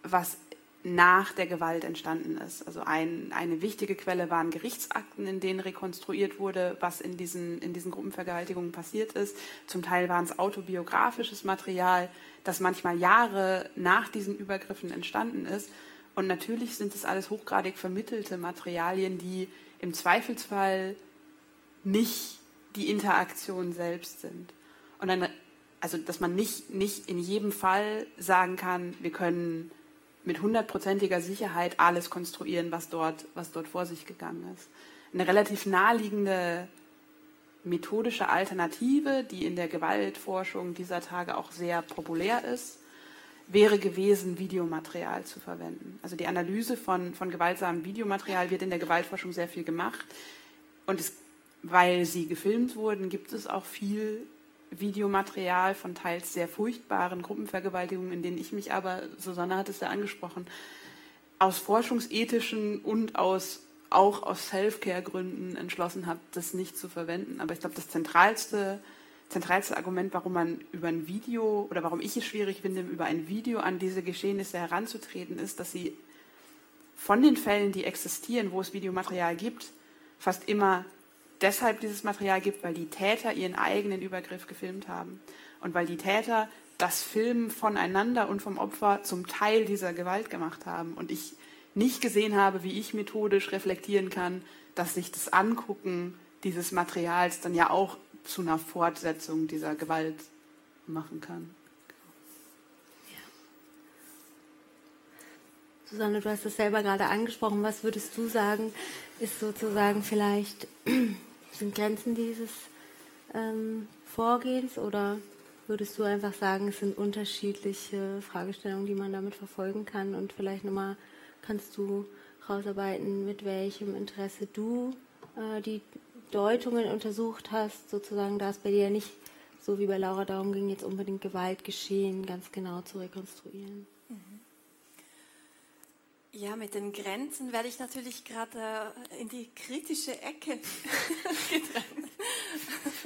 S3: was nach der Gewalt entstanden ist. Also ein, eine wichtige Quelle waren Gerichtsakten, in denen rekonstruiert wurde, was in diesen, in diesen Gruppenvergewaltigungen passiert ist. Zum Teil waren es autobiografisches Material, das manchmal Jahre nach diesen Übergriffen entstanden ist. Und natürlich sind es alles hochgradig vermittelte Materialien, die im Zweifelsfall nicht die Interaktion selbst sind. Und dann, also, dass man nicht, nicht in jedem Fall sagen kann, wir können mit hundertprozentiger Sicherheit alles konstruieren, was dort, was dort vor sich gegangen ist. Eine relativ naheliegende methodische Alternative, die in der Gewaltforschung dieser Tage auch sehr populär ist, wäre gewesen, Videomaterial zu verwenden. Also die Analyse von, von gewaltsamem Videomaterial wird in der Gewaltforschung sehr viel gemacht. Und es, weil sie gefilmt wurden, gibt es auch viel Videomaterial von teils sehr furchtbaren Gruppenvergewaltigungen, in denen ich mich aber, Susanne hat es ja angesprochen, aus forschungsethischen und aus, auch aus Self-Care-Gründen entschlossen habe, das nicht zu verwenden. Aber ich glaube, das zentralste zentralste Argument, warum man über ein Video oder warum ich es schwierig finde, über ein Video an diese Geschehnisse heranzutreten, ist, dass sie von den Fällen, die existieren, wo es Videomaterial gibt, fast immer deshalb dieses Material gibt, weil die Täter ihren eigenen Übergriff gefilmt haben und weil die Täter das Filmen voneinander und vom Opfer zum Teil dieser Gewalt gemacht haben und ich nicht gesehen habe, wie ich methodisch reflektieren kann, dass sich das Angucken dieses Materials dann ja auch zu einer Fortsetzung dieser Gewalt machen kann. Ja.
S2: Susanne, du hast es selber gerade angesprochen. Was würdest du sagen, ist sozusagen vielleicht, sind Grenzen dieses ähm, Vorgehens oder würdest du einfach sagen, es sind unterschiedliche Fragestellungen, die man damit verfolgen kann und vielleicht nochmal kannst du rausarbeiten, mit welchem Interesse du äh, die Deutungen untersucht hast, sozusagen, da es bei dir nicht so wie bei Laura darum ging, jetzt unbedingt Gewalt geschehen, ganz genau zu rekonstruieren. Mhm.
S4: Ja, mit den Grenzen werde ich natürlich gerade äh, in die kritische Ecke gedrängt.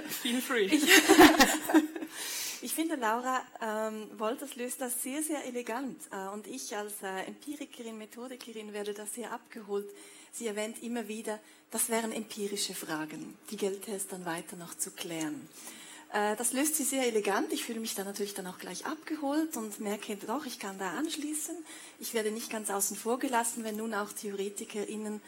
S3: Feel free.
S4: Ich, ich finde, Laura ähm, Wolters löst das sehr, sehr elegant. Äh, und ich als äh, Empirikerin, Methodikerin werde das sehr abgeholt. Sie erwähnt immer wieder, das wären empirische Fragen. Die gelte es dann weiter noch zu klären. Äh, das löst sie sehr elegant. Ich fühle mich dann natürlich dann auch gleich abgeholt und merke doch, ich kann da anschließen. Ich werde nicht ganz außen vor gelassen, wenn nun auch TheoretikerInnen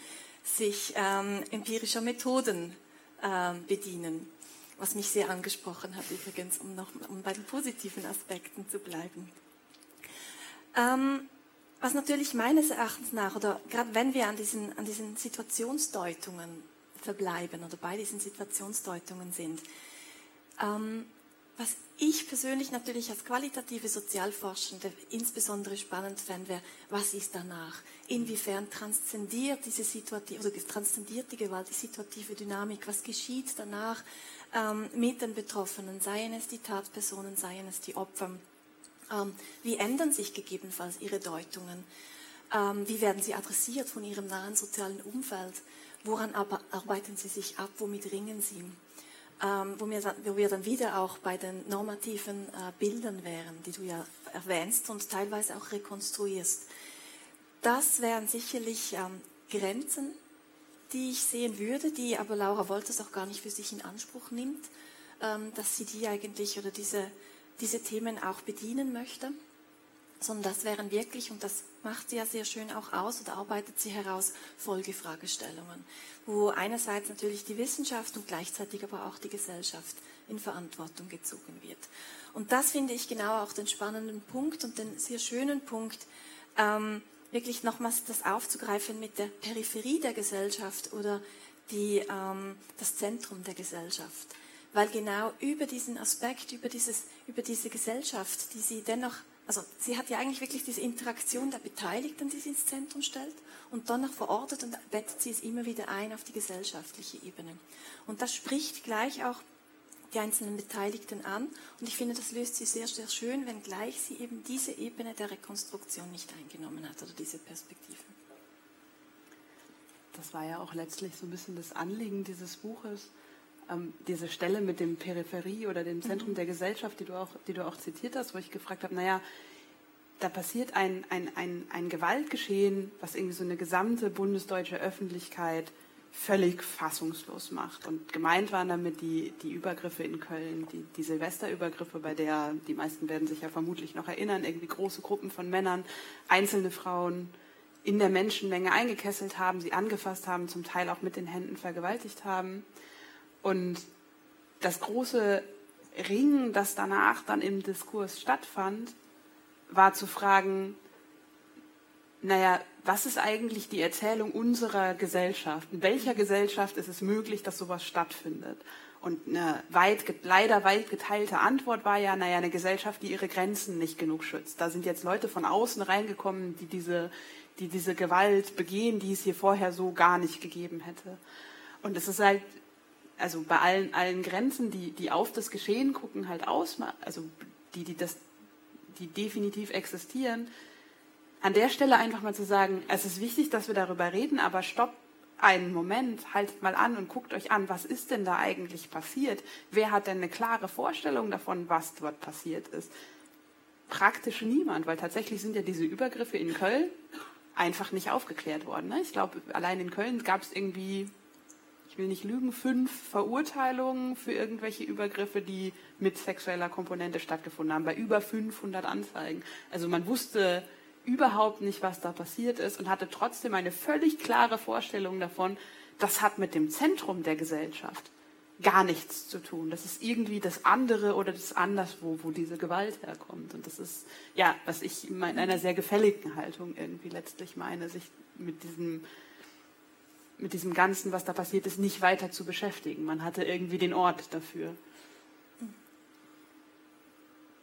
S4: sich ähm, empirischer Methoden ähm, bedienen. Was mich sehr angesprochen hat übrigens, um noch um bei den positiven Aspekten zu bleiben. Ähm, was natürlich meines Erachtens nach, oder gerade wenn wir an diesen, an diesen Situationsdeutungen verbleiben oder bei diesen Situationsdeutungen sind, ähm, was ich persönlich natürlich als qualitative Sozialforschende insbesondere spannend fände, wäre, was ist danach? Inwiefern transzendiert diese Situative, oder transzendiert die Gewalt die situative Dynamik? Was geschieht danach ähm, mit den Betroffenen? Seien es die Tatpersonen, seien es die Opfer? Ähm, wie ändern sich gegebenenfalls ihre Deutungen? Ähm, wie werden sie adressiert von ihrem nahen sozialen Umfeld? Woran arbeiten sie sich ab? Womit ringen sie? ähm, wo, wir, dann wieder auch bei den normativen äh, Bildern wären, die du ja erwähnst und teilweise auch rekonstruierst. Das wären sicherlich Grenzen, die ich sehen würde, die aber Laura Wolters auch gar nicht für sich in Anspruch nimmt, dass sie die eigentlich oder diese, diese Themen auch bedienen möchte sondern das wären wirklich, und das macht sie ja sehr schön auch aus oder arbeitet sie heraus, Folgefragestellungen, wo einerseits natürlich die Wissenschaft und gleichzeitig aber auch die Gesellschaft in Verantwortung gezogen wird. Und das finde ich genau auch den spannenden Punkt und den sehr schönen Punkt, ähm, wirklich nochmals das aufzugreifen mit der Peripherie der Gesellschaft oder die, ähm, das Zentrum der Gesellschaft. Weil genau über diesen Aspekt, über, dieses, über diese Gesellschaft, die sie dennoch also sie hat ja eigentlich wirklich diese Interaktion der Beteiligten, die sie ins Zentrum stellt und dann noch verortet und bettet sie es immer wieder ein auf die gesellschaftliche Ebene. Und das spricht gleich auch die einzelnen Beteiligten an und ich finde, das löst sie sehr, sehr schön, wenngleich sie eben diese Ebene der Rekonstruktion nicht eingenommen hat oder diese Perspektive.
S3: Das war ja auch letztlich so ein bisschen das Anliegen dieses Buches, ähm, diese Stelle mit dem Peripherie oder dem Zentrum mhm. der Gesellschaft, die du, auch, die du auch zitiert hast, wo ich gefragt habe, naja, da passiert ein, ein, ein, ein Gewaltgeschehen, was irgendwie so eine gesamte bundesdeutsche Öffentlichkeit völlig fassungslos macht. Und gemeint waren damit die, die Übergriffe in Köln, die, die Silvesterübergriffe, bei der die meisten werden sich ja vermutlich noch erinnern, irgendwie große Gruppen von Männern, einzelne Frauen in der Menschenmenge eingekesselt haben, sie angefasst haben, zum Teil auch mit den Händen vergewaltigt haben. Und das große Ringen, das danach dann im Diskurs stattfand, war zu fragen, naja, was ist eigentlich die Erzählung unserer Gesellschaft? In welcher Gesellschaft ist es möglich, dass sowas stattfindet? Und eine weit, leider weit geteilte Antwort war ja, naja, eine Gesellschaft, die ihre Grenzen nicht genug schützt. Da sind jetzt Leute von außen reingekommen, die diese, die diese Gewalt begehen, die es hier vorher so gar nicht gegeben hätte. Und es ist halt also bei allen, allen Grenzen, die, die auf das Geschehen gucken, halt aus, also die, die, das, die definitiv existieren, an der Stelle einfach mal zu sagen, es ist wichtig, dass wir darüber reden, aber stopp einen Moment, haltet mal an und guckt euch an, was ist denn da eigentlich passiert? Wer hat denn eine klare Vorstellung davon, was dort passiert ist? Praktisch niemand, weil tatsächlich sind ja diese Übergriffe in Köln einfach nicht aufgeklärt worden. Ne? Ich glaube, allein in Köln gab es irgendwie will nicht lügen, fünf Verurteilungen für irgendwelche Übergriffe, die mit sexueller Komponente stattgefunden haben, bei über 500 Anzeigen. Also man wusste überhaupt nicht, was da passiert ist und hatte trotzdem eine völlig klare Vorstellung davon, das hat mit dem Zentrum der Gesellschaft gar nichts zu tun. Das ist irgendwie das andere oder das anderswo, wo diese Gewalt herkommt. Und das ist, ja, was ich in einer sehr gefälligen Haltung irgendwie letztlich meine, sich mit diesem mit diesem Ganzen, was da passiert ist, nicht weiter zu beschäftigen. Man hatte irgendwie den Ort dafür.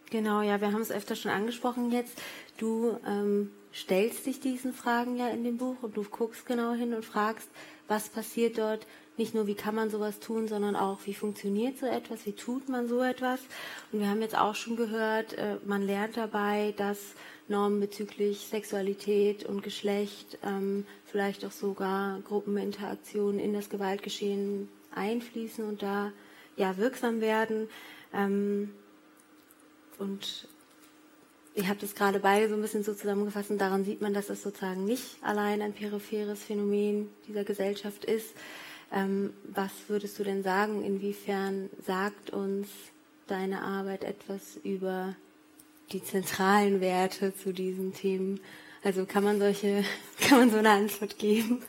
S2: Genau, ja, wir haben es öfter schon angesprochen jetzt. Du ähm, stellst dich diesen Fragen ja in dem Buch und du guckst genau hin und fragst, was passiert dort. Nicht nur, wie kann man sowas tun, sondern auch, wie funktioniert so etwas, wie tut man so etwas. Und wir haben jetzt auch schon gehört, äh, man lernt dabei, dass Normen bezüglich Sexualität und Geschlecht, ähm, vielleicht auch sogar Gruppeninteraktionen in das Gewaltgeschehen einfließen und da ja wirksam werden. Ähm, und ihr habt es gerade beide so ein bisschen so zusammengefasst und daran sieht man, dass es sozusagen nicht allein ein peripheres Phänomen dieser Gesellschaft ist. Ähm, was würdest du denn sagen, inwiefern sagt uns deine Arbeit etwas über die zentralen Werte zu diesen Themen? Also kann man solche, kann man so eine Antwort geben?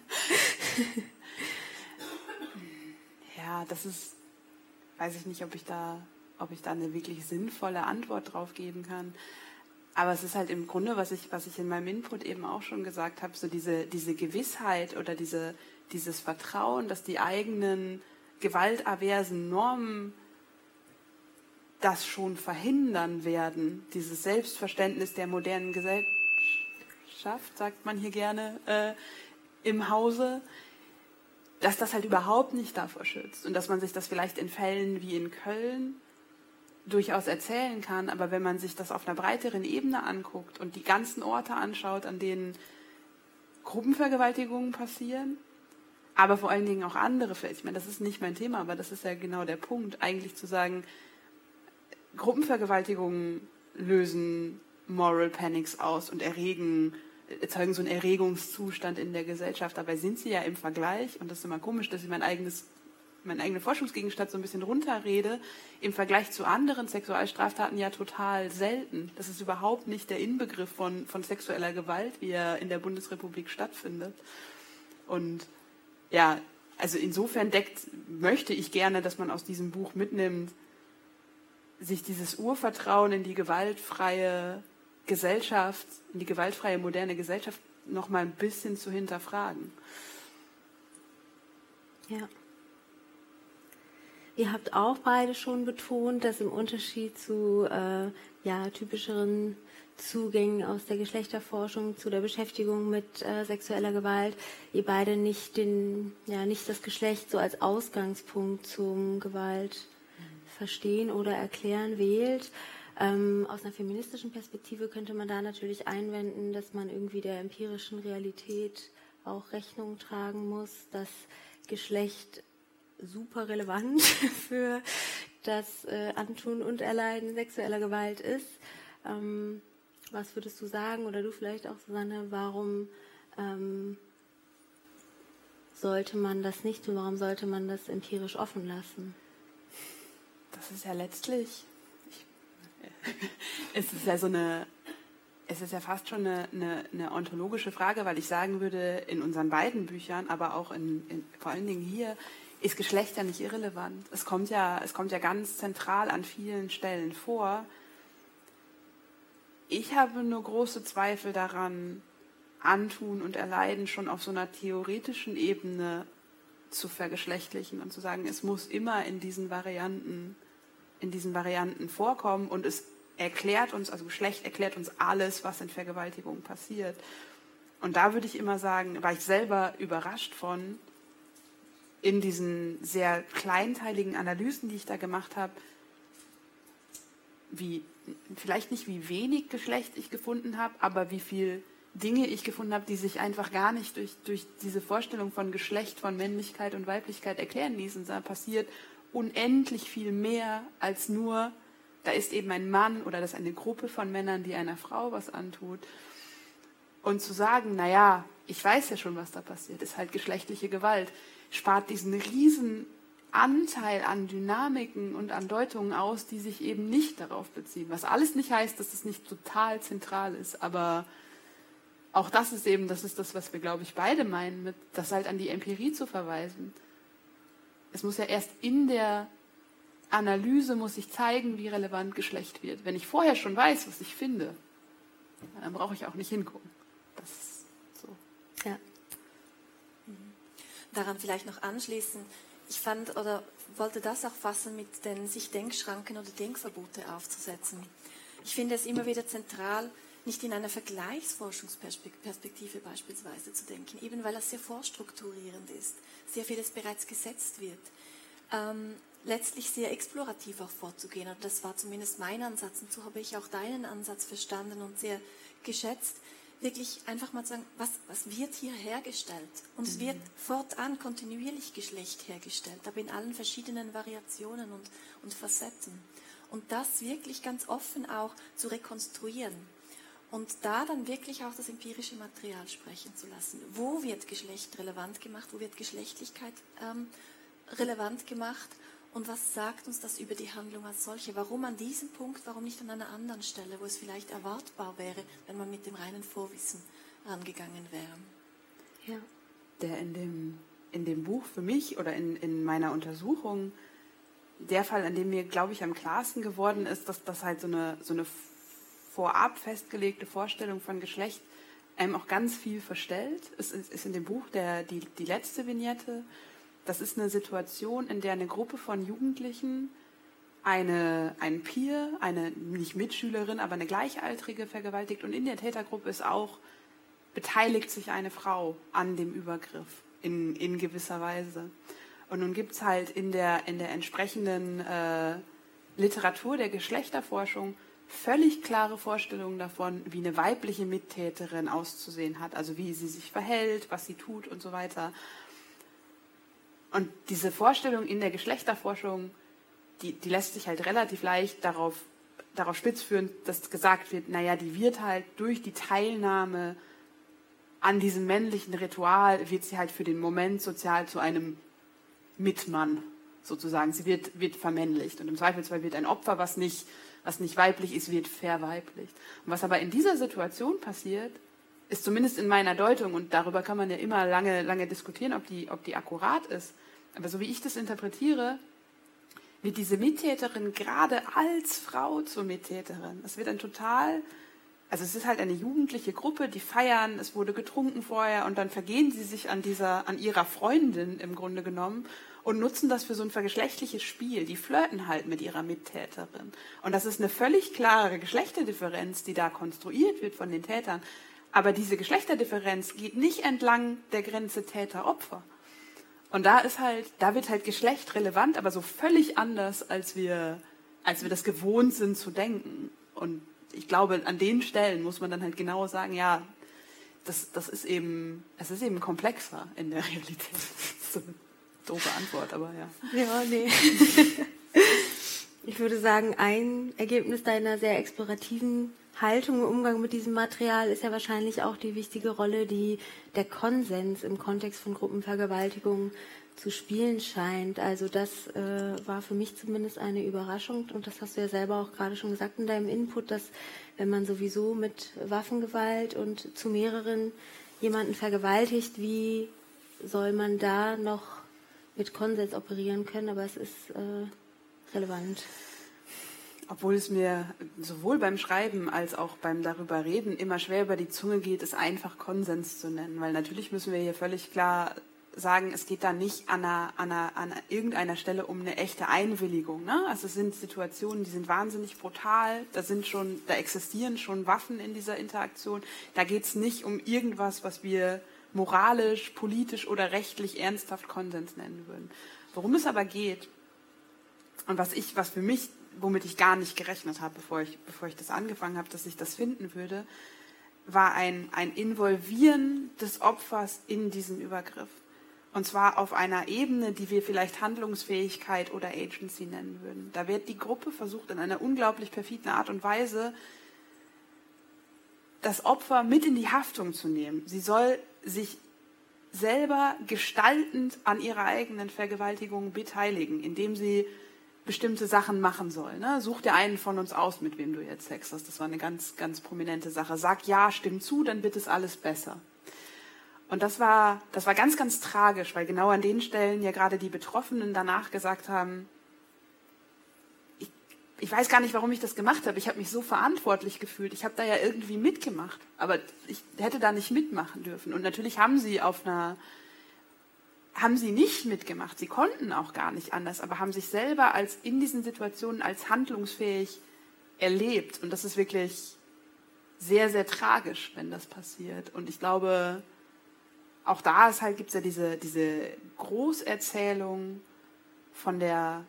S3: ja, das ist, weiß ich nicht, ob ich da, ob ich da eine wirklich sinnvolle Antwort drauf geben kann. Aber es ist halt im Grunde, was ich, was ich in meinem Input eben auch schon gesagt habe, so diese, diese Gewissheit oder diese, dieses Vertrauen, dass die eigenen gewaltaversen Normen das schon verhindern werden, dieses Selbstverständnis der modernen Gesellschaft, sagt man hier gerne äh, im Hause, dass das halt überhaupt nicht davor schützt und dass man sich das vielleicht in Fällen wie in Köln durchaus erzählen kann, aber wenn man sich das auf einer breiteren Ebene anguckt und die ganzen Orte anschaut, an denen Gruppenvergewaltigungen passieren, aber vor allen Dingen auch andere Fälle. Ich meine, das ist nicht mein Thema, aber das ist ja genau der Punkt, eigentlich zu sagen, Gruppenvergewaltigungen lösen Moral Panics aus und erregen, erzeugen so einen Erregungszustand in der Gesellschaft. Dabei sind sie ja im Vergleich, und das ist immer komisch, dass ich mein eigenes mein eigener Forschungsgegenstand so ein bisschen runterrede, im Vergleich zu anderen Sexualstraftaten ja total selten. Das ist überhaupt nicht der Inbegriff von, von sexueller Gewalt, wie er in der Bundesrepublik stattfindet. Und ja, also insofern deckt, möchte ich gerne, dass man aus diesem Buch mitnimmt, sich dieses Urvertrauen in die gewaltfreie Gesellschaft, in die gewaltfreie moderne Gesellschaft noch mal ein bisschen zu hinterfragen.
S2: Ja. Ihr habt auch beide schon betont, dass im Unterschied zu äh, ja, typischeren Zugängen aus der Geschlechterforschung zu der Beschäftigung mit äh, sexueller Gewalt, ihr beide nicht den, ja, nicht das Geschlecht so als Ausgangspunkt zum Gewalt verstehen oder erklären wählt. Ähm, aus einer feministischen Perspektive könnte man da natürlich einwenden, dass man irgendwie der empirischen Realität auch Rechnung tragen muss, dass Geschlecht super relevant für das äh, Antun und Erleiden sexueller Gewalt ist. Ähm, was würdest du sagen, oder du vielleicht auch, Susanne, warum ähm, sollte man das nicht tun? Warum sollte man das empirisch offen lassen?
S3: Das ist ja letztlich, ich, es ist ja so eine, es ist ja fast schon eine, eine, eine, ontologische Frage, weil ich sagen würde, in unseren beiden Büchern, aber auch in, in, vor allen Dingen hier, ist Geschlecht ja nicht irrelevant. Es kommt ja, es kommt ja ganz zentral an vielen Stellen vor. Ich habe nur große Zweifel daran, Antun und Erleiden schon auf so einer theoretischen Ebene zu vergeschlechtlichen und zu sagen, es muss immer in diesen Varianten, in diesen Varianten vorkommen und es erklärt uns, also Geschlecht erklärt uns alles, was in Vergewaltigung passiert. Und da würde ich immer sagen, war ich selber überrascht von, in diesen sehr kleinteiligen Analysen, die ich da gemacht habe, wie vielleicht nicht wie wenig Geschlecht ich gefunden habe, aber wie viel Dinge ich gefunden habe, die sich einfach gar nicht durch, durch diese Vorstellung von Geschlecht, von Männlichkeit und Weiblichkeit erklären ließen. Da passiert unendlich viel mehr als nur, da ist eben ein Mann oder das ist eine Gruppe von Männern, die einer Frau was antut. Und zu sagen, naja, ich weiß ja schon, was da passiert, ist halt geschlechtliche Gewalt spart diesen riesen Anteil an Dynamiken und an Deutungen aus, die sich eben nicht darauf beziehen. Was alles nicht heißt, dass es nicht total zentral ist, aber auch das ist eben, das ist das, was wir, glaube ich, beide meinen, mit das halt an die Empirie zu verweisen. Es muss ja erst in der Analyse muss ich zeigen, wie relevant Geschlecht wird. Wenn ich vorher schon weiß, was ich finde, dann brauche ich auch nicht hingucken. Das ist so.
S2: Ja
S4: daran vielleicht noch anschließen. Ich fand oder wollte das auch fassen, mit den sich Denkschranken oder Denkverbote aufzusetzen. Ich finde es immer wieder zentral, nicht in einer Vergleichsforschungsperspektive beispielsweise zu denken, eben weil das sehr vorstrukturierend ist, sehr vieles bereits gesetzt wird. Ähm, letztlich sehr explorativ auch vorzugehen. Und das war zumindest mein Ansatz. Und so habe ich auch deinen Ansatz verstanden und sehr geschätzt wirklich einfach mal zu sagen, was, was wird hier hergestellt? Und mhm. es wird fortan kontinuierlich Geschlecht hergestellt, aber in allen verschiedenen Variationen und, und Facetten. Und das wirklich ganz offen auch zu rekonstruieren. Und da dann wirklich auch das empirische Material sprechen zu lassen. Wo wird Geschlecht relevant gemacht? Wo wird Geschlechtlichkeit ähm, relevant gemacht? Und was sagt uns das über die Handlung als solche? Warum an diesem Punkt, warum nicht an einer anderen Stelle, wo es vielleicht erwartbar wäre, wenn man mit dem reinen Vorwissen rangegangen wäre?
S3: Ja. Der in dem, in dem Buch für mich oder in, in meiner Untersuchung, der Fall, an dem mir, glaube ich, am klarsten geworden ist, dass das halt so eine, so eine vorab festgelegte Vorstellung von Geschlecht einem auch ganz viel verstellt. Es ist in dem Buch der, die, die letzte Vignette. Das ist eine Situation, in der eine Gruppe von Jugendlichen eine, ein Peer, eine nicht Mitschülerin, aber eine Gleichaltrige vergewaltigt und in der Tätergruppe ist auch, beteiligt sich eine Frau an dem Übergriff in, in gewisser Weise. Und nun gibt es halt in der, in der entsprechenden äh, Literatur der Geschlechterforschung völlig klare Vorstellungen davon, wie eine weibliche Mittäterin auszusehen hat, also wie sie sich verhält, was sie tut und so weiter. Und diese Vorstellung in der Geschlechterforschung, die, die lässt sich halt relativ leicht darauf, darauf spitz führen, dass gesagt wird, naja, die wird halt durch die Teilnahme an diesem männlichen Ritual, wird sie halt für den Moment sozial zu einem Mitmann sozusagen. Sie wird, wird vermännlicht und im Zweifelsfall wird ein Opfer, was nicht was nicht weiblich ist, wird verweiblicht. Und was aber in dieser Situation passiert, ist zumindest in meiner Deutung, und darüber kann man ja immer lange, lange diskutieren, ob die, ob die akkurat ist, aber so wie ich das interpretiere, wird diese Mittäterin gerade als Frau zur Mittäterin. Es wird ein total, also es ist halt eine jugendliche Gruppe, die feiern, es wurde getrunken vorher und dann vergehen sie sich an dieser, an ihrer Freundin im Grunde genommen und nutzen das für so ein vergeschlechtliches Spiel. Die flirten halt mit ihrer Mittäterin. Und das ist eine völlig klare Geschlechterdifferenz, die da konstruiert wird von den Tätern. Aber diese Geschlechterdifferenz geht nicht entlang der Grenze Täter-Opfer. Und da ist halt, da wird halt Geschlecht relevant, aber so völlig anders, als wir, als wir das gewohnt sind zu denken. Und ich glaube, an den Stellen muss man dann halt genau sagen, ja, das, das ist eben, es ist eben komplexer in der Realität. doofe Antwort, aber ja.
S2: Ja, nee. ich würde sagen, ein Ergebnis deiner sehr explorativen Haltung im Umgang mit diesem Material ist ja wahrscheinlich auch die wichtige Rolle, die der Konsens im Kontext von Gruppenvergewaltigung zu spielen scheint. Also das äh, war für mich zumindest eine Überraschung und das hast du ja selber auch gerade schon gesagt in deinem Input, dass wenn man sowieso mit Waffengewalt und zu mehreren jemanden vergewaltigt, wie soll man da noch mit Konsens operieren können, aber es ist äh, relevant.
S3: Obwohl es mir sowohl beim Schreiben als auch beim darüber reden immer schwer über die Zunge geht, es einfach Konsens zu nennen. Weil natürlich müssen wir hier völlig klar sagen, es geht da nicht an, einer, an, einer, an irgendeiner Stelle um eine echte Einwilligung. Ne? Also es sind Situationen, die sind wahnsinnig brutal. Da sind schon, da existieren schon Waffen in dieser Interaktion. Da geht es nicht um irgendwas, was wir moralisch, politisch oder rechtlich ernsthaft Konsens nennen würden. Worum es aber geht und was ich, was für mich, womit ich gar nicht gerechnet habe, bevor ich, bevor ich das angefangen habe, dass ich das finden würde, war ein, ein Involvieren des Opfers in diesen Übergriff. Und zwar auf einer Ebene, die wir vielleicht Handlungsfähigkeit oder Agency nennen würden. Da wird die Gruppe versucht, in einer unglaublich perfiden Art und Weise das Opfer mit in die Haftung zu nehmen. Sie soll sich selber gestaltend an ihrer eigenen Vergewaltigung beteiligen, indem sie bestimmte Sachen machen soll. Ne? Such dir einen von uns aus, mit wem du jetzt Sex hast. Das war eine ganz, ganz prominente Sache. Sag ja, stimm zu, dann wird es alles besser. Und das war, das war ganz, ganz tragisch, weil genau an den Stellen ja gerade die Betroffenen danach gesagt haben, ich weiß gar nicht, warum ich das gemacht habe. Ich habe mich so verantwortlich gefühlt. Ich habe da ja irgendwie mitgemacht, aber ich hätte da nicht mitmachen dürfen. Und natürlich haben sie auf einer haben sie nicht mitgemacht. Sie konnten auch gar nicht anders, aber haben sich selber als in diesen Situationen als handlungsfähig erlebt. Und das ist wirklich sehr, sehr tragisch, wenn das passiert. Und ich glaube, auch da ist halt, gibt es ja diese, diese Großerzählung von der,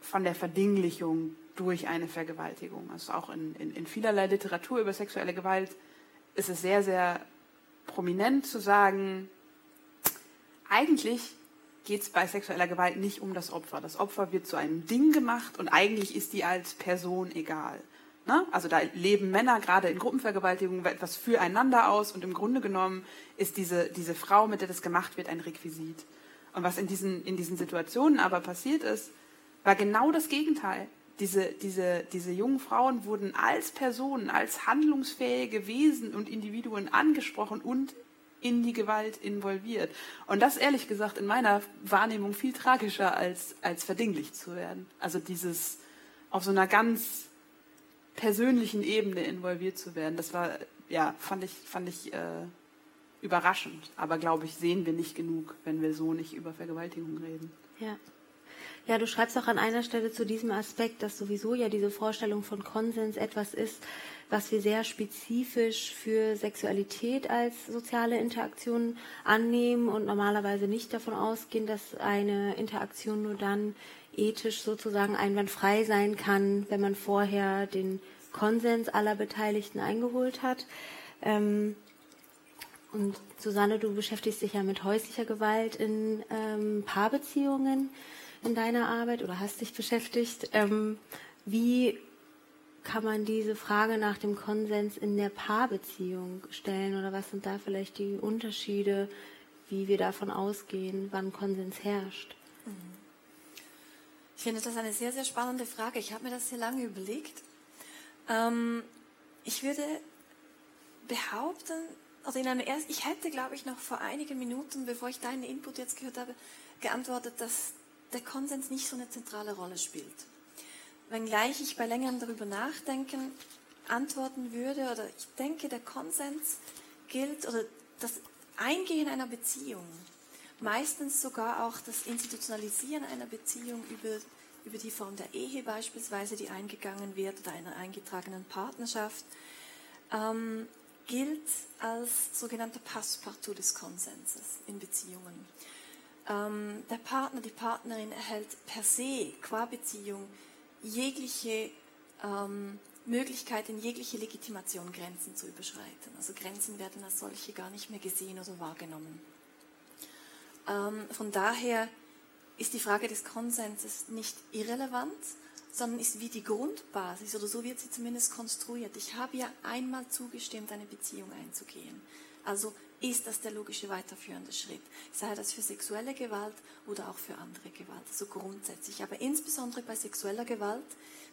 S3: von der Verdinglichung durch eine Vergewaltigung. Also auch in, in, in vielerlei Literatur über sexuelle Gewalt ist es sehr, sehr prominent zu sagen, eigentlich geht es bei sexueller Gewalt nicht um das Opfer. Das Opfer wird zu einem Ding gemacht und eigentlich ist die als Person egal. Ne? Also da leben Männer gerade in Gruppenvergewaltigungen etwas füreinander aus und im Grunde genommen ist diese, diese Frau, mit der das gemacht wird, ein Requisit. Und was in diesen, in diesen Situationen aber passiert ist, war genau das Gegenteil. Diese, diese, diese jungen Frauen wurden als Personen, als handlungsfähige Wesen und Individuen angesprochen und in die Gewalt involviert. Und das ehrlich gesagt in meiner Wahrnehmung viel tragischer als, als verdinglicht zu werden. Also dieses auf so einer ganz persönlichen Ebene involviert zu werden, das war, ja, fand ich, fand ich äh, überraschend. Aber glaube ich, sehen wir nicht genug, wenn wir so nicht über Vergewaltigung reden.
S2: Ja. Ja, du schreibst auch an einer Stelle zu diesem Aspekt, dass sowieso ja diese Vorstellung von Konsens etwas ist, was wir sehr spezifisch für Sexualität als soziale Interaktion annehmen und normalerweise nicht davon ausgehen, dass eine Interaktion nur dann ethisch sozusagen einwandfrei sein kann, wenn man vorher den Konsens aller Beteiligten eingeholt hat. Ähm, und Susanne, du beschäftigst dich ja mit häuslicher Gewalt in ähm, Paarbeziehungen in deiner Arbeit oder hast dich beschäftigt. Ähm, wie kann man diese Frage nach dem Konsens in der Paarbeziehung stellen oder was sind da vielleicht die Unterschiede, wie wir davon ausgehen, wann Konsens herrscht?
S4: Ich finde das eine sehr, sehr spannende Frage. Ich habe mir das sehr lange überlegt. Ähm, ich würde behaupten, also in einem ersten, ich hätte, glaube ich, noch vor einigen Minuten, bevor ich deinen Input jetzt gehört habe, geantwortet, dass der Konsens nicht so eine zentrale Rolle spielt. Wenngleich ich bei längerem darüber nachdenken antworten würde, oder ich denke, der Konsens gilt, oder das Eingehen einer Beziehung, meistens sogar auch das Institutionalisieren einer Beziehung über, über die Form der Ehe beispielsweise, die eingegangen wird, oder einer eingetragenen Partnerschaft, ähm, gilt als sogenannter Passepartout des Konsenses in Beziehungen. Ähm, der Partner, die Partnerin erhält per se qua Beziehung jegliche ähm, Möglichkeit, in jegliche Legitimation Grenzen zu überschreiten. Also Grenzen werden als solche gar nicht mehr gesehen oder wahrgenommen. Ähm, von daher ist die Frage des Konsenses nicht irrelevant, sondern ist wie die Grundbasis oder so wird sie zumindest konstruiert. Ich habe ja einmal zugestimmt, eine Beziehung einzugehen. Also ist das der logische weiterführende Schritt. Sei das für sexuelle Gewalt oder auch für andere Gewalt. Also grundsätzlich. Aber insbesondere bei sexueller Gewalt,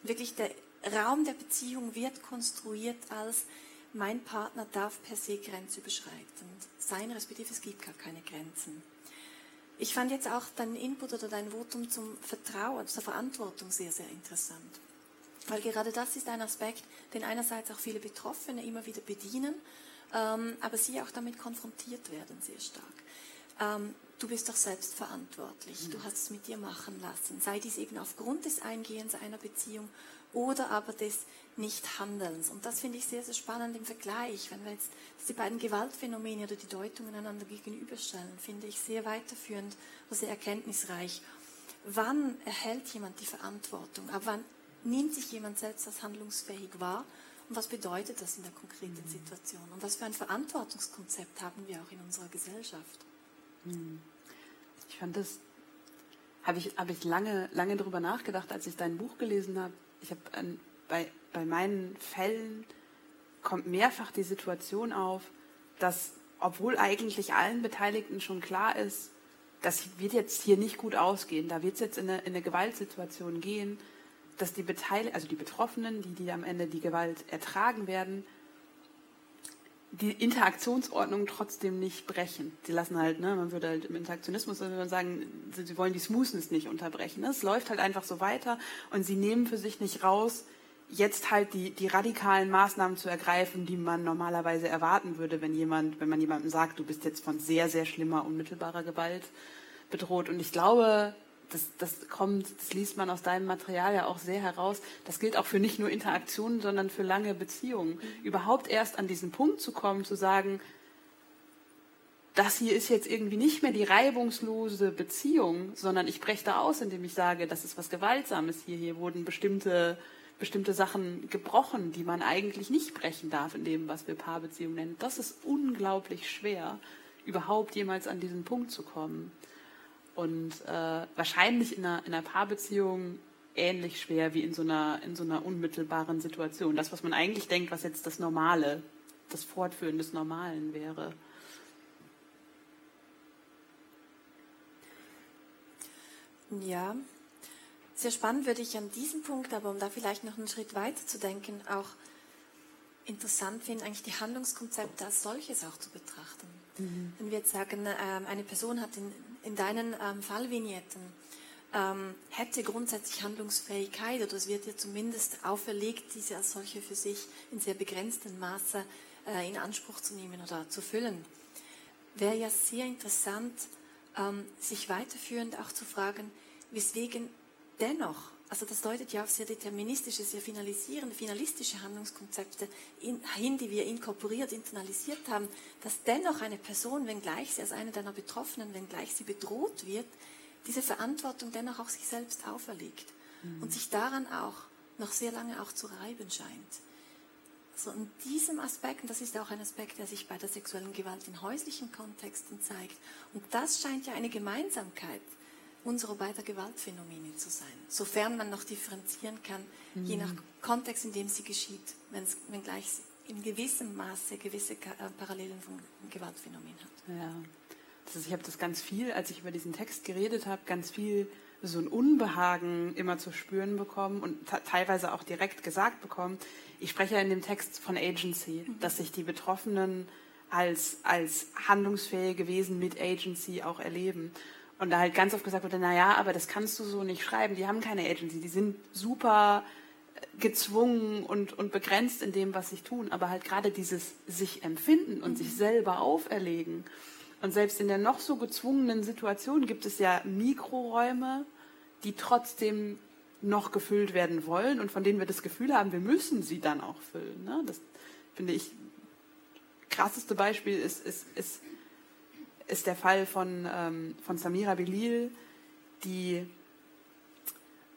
S4: wirklich der Raum der Beziehung wird konstruiert als mein Partner darf per se grenzüberschreitend sein, respektive es gibt gar keine Grenzen. Ich fand jetzt auch deinen Input oder dein Votum zum Vertrauen, zur Verantwortung sehr, sehr interessant. Weil gerade das ist ein Aspekt, den einerseits auch viele Betroffene immer wieder bedienen ähm, aber sie auch damit konfrontiert werden sehr stark. Ähm, du bist doch selbst verantwortlich, du hast es mit dir machen lassen, sei dies eben aufgrund des Eingehens einer Beziehung oder aber des Nichthandelns. Und das finde ich sehr, sehr spannend im Vergleich. Wenn wir jetzt die beiden Gewaltphänomene oder die Deutungen einander gegenüberstellen, finde ich sehr weiterführend und sehr erkenntnisreich. Wann erhält jemand die Verantwortung? Ab wann nimmt sich jemand selbst als handlungsfähig wahr? Und was bedeutet das in der konkreten Situation? Und was für ein Verantwortungskonzept haben wir auch in unserer Gesellschaft?
S3: Hm. Ich fand das, habe ich, hab ich lange, lange darüber nachgedacht, als ich dein Buch gelesen habe. Ich habe bei, bei meinen Fällen kommt mehrfach die Situation auf, dass, obwohl eigentlich allen Beteiligten schon klar ist, das wird jetzt hier nicht gut ausgehen, da wird es jetzt in eine, in eine Gewaltsituation gehen, dass die Beteiligten, also die Betroffenen, die, die am Ende die Gewalt ertragen werden, die Interaktionsordnung trotzdem nicht brechen. Sie lassen halt, ne, man würde halt im Interaktionismus würde man sagen, sie wollen die Smoothness nicht unterbrechen. Es läuft halt einfach so weiter und sie nehmen für sich nicht raus, jetzt halt die, die radikalen Maßnahmen zu ergreifen, die man normalerweise erwarten würde, wenn jemand, wenn man jemandem sagt, du bist jetzt von sehr, sehr schlimmer, unmittelbarer Gewalt bedroht. Und ich glaube, das, das kommt, das liest man aus deinem Material ja auch sehr heraus. Das gilt auch für nicht nur Interaktionen, sondern für lange Beziehungen. Mhm. Überhaupt erst an diesen Punkt zu kommen, zu sagen, das hier ist jetzt irgendwie nicht mehr die reibungslose Beziehung, sondern ich breche da aus, indem ich sage, das ist was Gewaltsames hier. Hier wurden bestimmte, bestimmte Sachen gebrochen, die man eigentlich nicht brechen darf in dem, was wir Paarbeziehung nennen. Das ist unglaublich schwer, überhaupt jemals an diesen Punkt zu kommen. Und äh, wahrscheinlich in einer, in einer Paarbeziehung ähnlich schwer wie in so, einer, in so einer unmittelbaren Situation. Das, was man eigentlich denkt, was jetzt das Normale, das Fortführen des Normalen wäre.
S4: Ja, Sehr spannend würde ich an diesem Punkt, aber um da vielleicht noch einen Schritt weiter zu denken, auch interessant finden, eigentlich die Handlungskonzepte als solches auch zu betrachten. Mhm. Wenn wir jetzt sagen, ähm, eine Person hat in, in deinen ähm, Fallvignetten ähm, hätte grundsätzlich Handlungsfähigkeit oder es wird ihr zumindest auferlegt, diese als solche für sich in sehr begrenztem Maße äh, in Anspruch zu nehmen oder zu füllen. Wäre ja sehr interessant, ähm, sich weiterführend auch zu fragen, weswegen dennoch, also das deutet ja auf sehr deterministische, sehr finalisierende, finalistische Handlungskonzepte hin, die wir inkorporiert, internalisiert haben, dass dennoch eine Person, wenngleich sie als eine deiner Betroffenen, wenngleich sie bedroht wird, diese Verantwortung dennoch auch sich selbst auferlegt mhm. und sich daran auch noch sehr lange auch zu reiben scheint. So in diesem Aspekt, und das ist auch ein Aspekt, der sich bei der sexuellen Gewalt in häuslichen Kontexten zeigt, und das scheint ja eine Gemeinsamkeit unserer beider Gewaltphänomene zu sein, sofern man noch differenzieren kann, mhm. je nach Kontext, in dem sie geschieht, wenngleich in gewissem Maße gewisse äh, Parallelen vom Gewaltphänomen hat.
S3: Ja. Also ich habe das ganz viel, als ich über diesen Text geredet habe, ganz viel so ein Unbehagen immer zu spüren bekommen und teilweise auch direkt gesagt bekommen. Ich spreche ja in dem Text von Agency, mhm. dass sich die Betroffenen als, als handlungsfähige Wesen mit Agency auch erleben. Und da halt ganz oft gesagt wurde, naja, aber das kannst du so nicht schreiben, die haben keine Agency, die sind super äh, gezwungen und, und begrenzt in dem, was sie tun, aber halt gerade dieses sich empfinden und mhm. sich selber auferlegen und selbst in der noch so gezwungenen Situation gibt es ja Mikroräume, die trotzdem noch gefüllt werden wollen und von denen wir das Gefühl haben, wir müssen sie dann auch füllen. Ne? Das finde ich krasseste Beispiel ist, ist, ist, ist der Fall von, ähm, von Samira Belil, die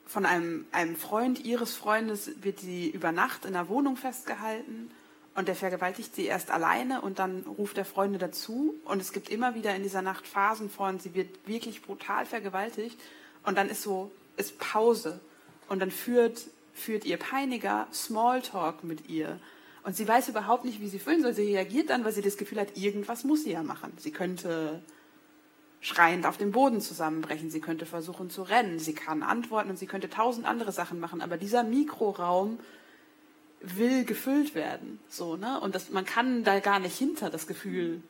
S3: von einem, einem Freund ihres Freundes wird sie über Nacht in einer Wohnung festgehalten und der vergewaltigt sie erst alleine und dann ruft der Freunde dazu. Und es gibt immer wieder in dieser Nacht Phasen von, sie wird wirklich brutal vergewaltigt. Und dann ist so, ist Pause. Und dann führt, führt ihr Peiniger Smalltalk mit ihr. Und sie weiß überhaupt nicht, wie sie fühlen soll. Sie reagiert dann, weil sie das Gefühl hat, irgendwas muss sie ja machen. Sie könnte schreiend auf dem Boden zusammenbrechen. Sie könnte versuchen zu rennen. Sie kann antworten und sie könnte tausend andere Sachen machen. Aber dieser Mikroraum will gefüllt werden. So, ne? Und das, man kann da gar nicht hinter das Gefühl,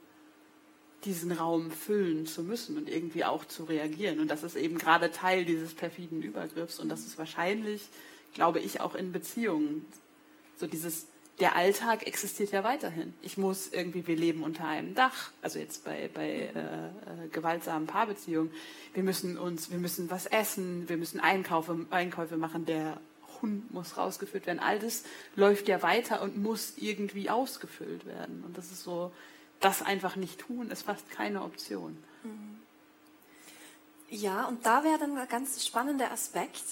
S3: diesen Raum füllen zu müssen und irgendwie auch zu reagieren. Und das ist eben gerade Teil dieses perfiden Übergriffs. Und das ist wahrscheinlich, glaube ich, auch in Beziehungen. So dieses, der Alltag existiert ja weiterhin. Ich muss irgendwie, wir leben unter einem Dach, also jetzt bei, bei äh, äh, gewaltsamen Paarbeziehungen. Wir müssen uns, wir müssen was essen, wir müssen Einkäufe, Einkäufe machen. Der Hund muss rausgeführt werden. All das läuft ja weiter und muss irgendwie ausgefüllt werden. Und das ist so, das einfach nicht tun, ist fast keine Option. Mhm.
S4: Ja, und da wäre dann ein ganz spannender Aspekt,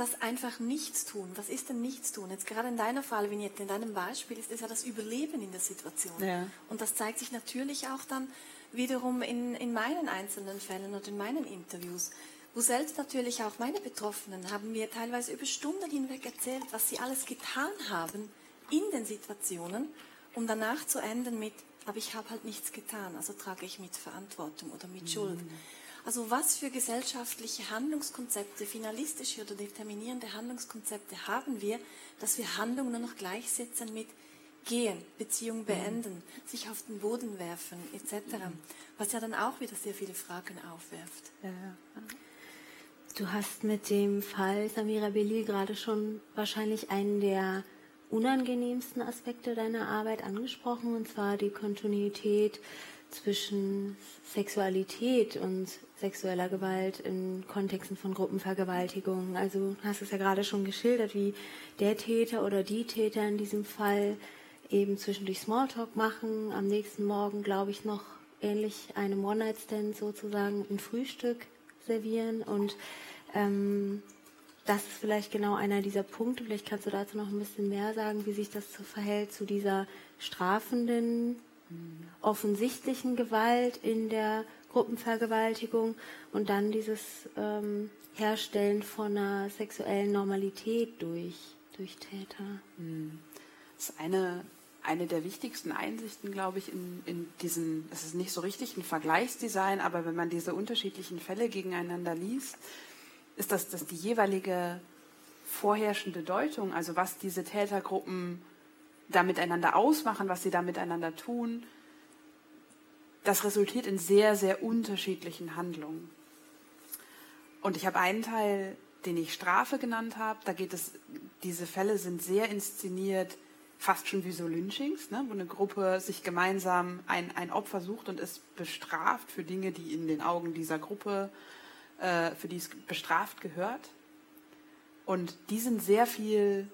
S4: das einfach nichts tun. Was ist denn nichts tun? Jetzt gerade in deiner Fall, Vignette, in deinem Beispiel ist es ja das Überleben in der Situation. Ja. Und das zeigt sich natürlich auch dann wiederum in, in meinen einzelnen Fällen und in meinen Interviews wo selbst natürlich auch meine Betroffenen haben mir teilweise über Stunden hinweg erzählt, was sie alles getan haben in den Situationen, um danach zu enden mit, aber ich habe halt nichts getan, also trage ich mit Verantwortung oder mit Schuld. Mhm. Also was für gesellschaftliche Handlungskonzepte, finalistische oder determinierende Handlungskonzepte haben wir, dass wir Handlungen nur noch gleichsetzen mit gehen, Beziehung beenden, mhm. sich auf den Boden werfen etc., mhm. was ja dann auch wieder sehr viele Fragen aufwerft. Ja.
S2: Du hast mit dem Fall Samira Belli gerade schon wahrscheinlich einen der unangenehmsten Aspekte deiner Arbeit angesprochen, und zwar die Kontinuität zwischen Sexualität und sexueller Gewalt in Kontexten von Gruppenvergewaltigungen. Also du hast es ja gerade schon geschildert, wie der Täter oder die Täter in diesem Fall eben zwischendurch Smalltalk machen, am nächsten Morgen, glaube ich, noch ähnlich einem One-Night-Stand sozusagen ein Frühstück servieren und ähm, das ist vielleicht genau einer dieser Punkte. Vielleicht kannst du dazu noch ein bisschen mehr sagen, wie sich das so verhält zu dieser strafenden, offensichtlichen Gewalt in der Gruppenvergewaltigung und dann dieses ähm, Herstellen von einer sexuellen Normalität durch, durch Täter.
S3: Hm. Das ist eine, eine der wichtigsten Einsichten, glaube ich, in, in diesem, es ist nicht so richtig ein Vergleichsdesign, aber wenn man diese unterschiedlichen Fälle gegeneinander liest, ist das, das die jeweilige vorherrschende Deutung, also was diese Tätergruppen da miteinander ausmachen, was sie da miteinander tun, das resultiert in sehr, sehr unterschiedlichen Handlungen. Und ich habe einen Teil, den ich Strafe genannt habe. Da geht es, diese Fälle sind sehr inszeniert, fast schon wie so Lynchings, ne, wo eine Gruppe sich gemeinsam ein, ein Opfer sucht und es bestraft für Dinge, die in den Augen dieser Gruppe, äh, für die es bestraft gehört. Und die sind sehr viel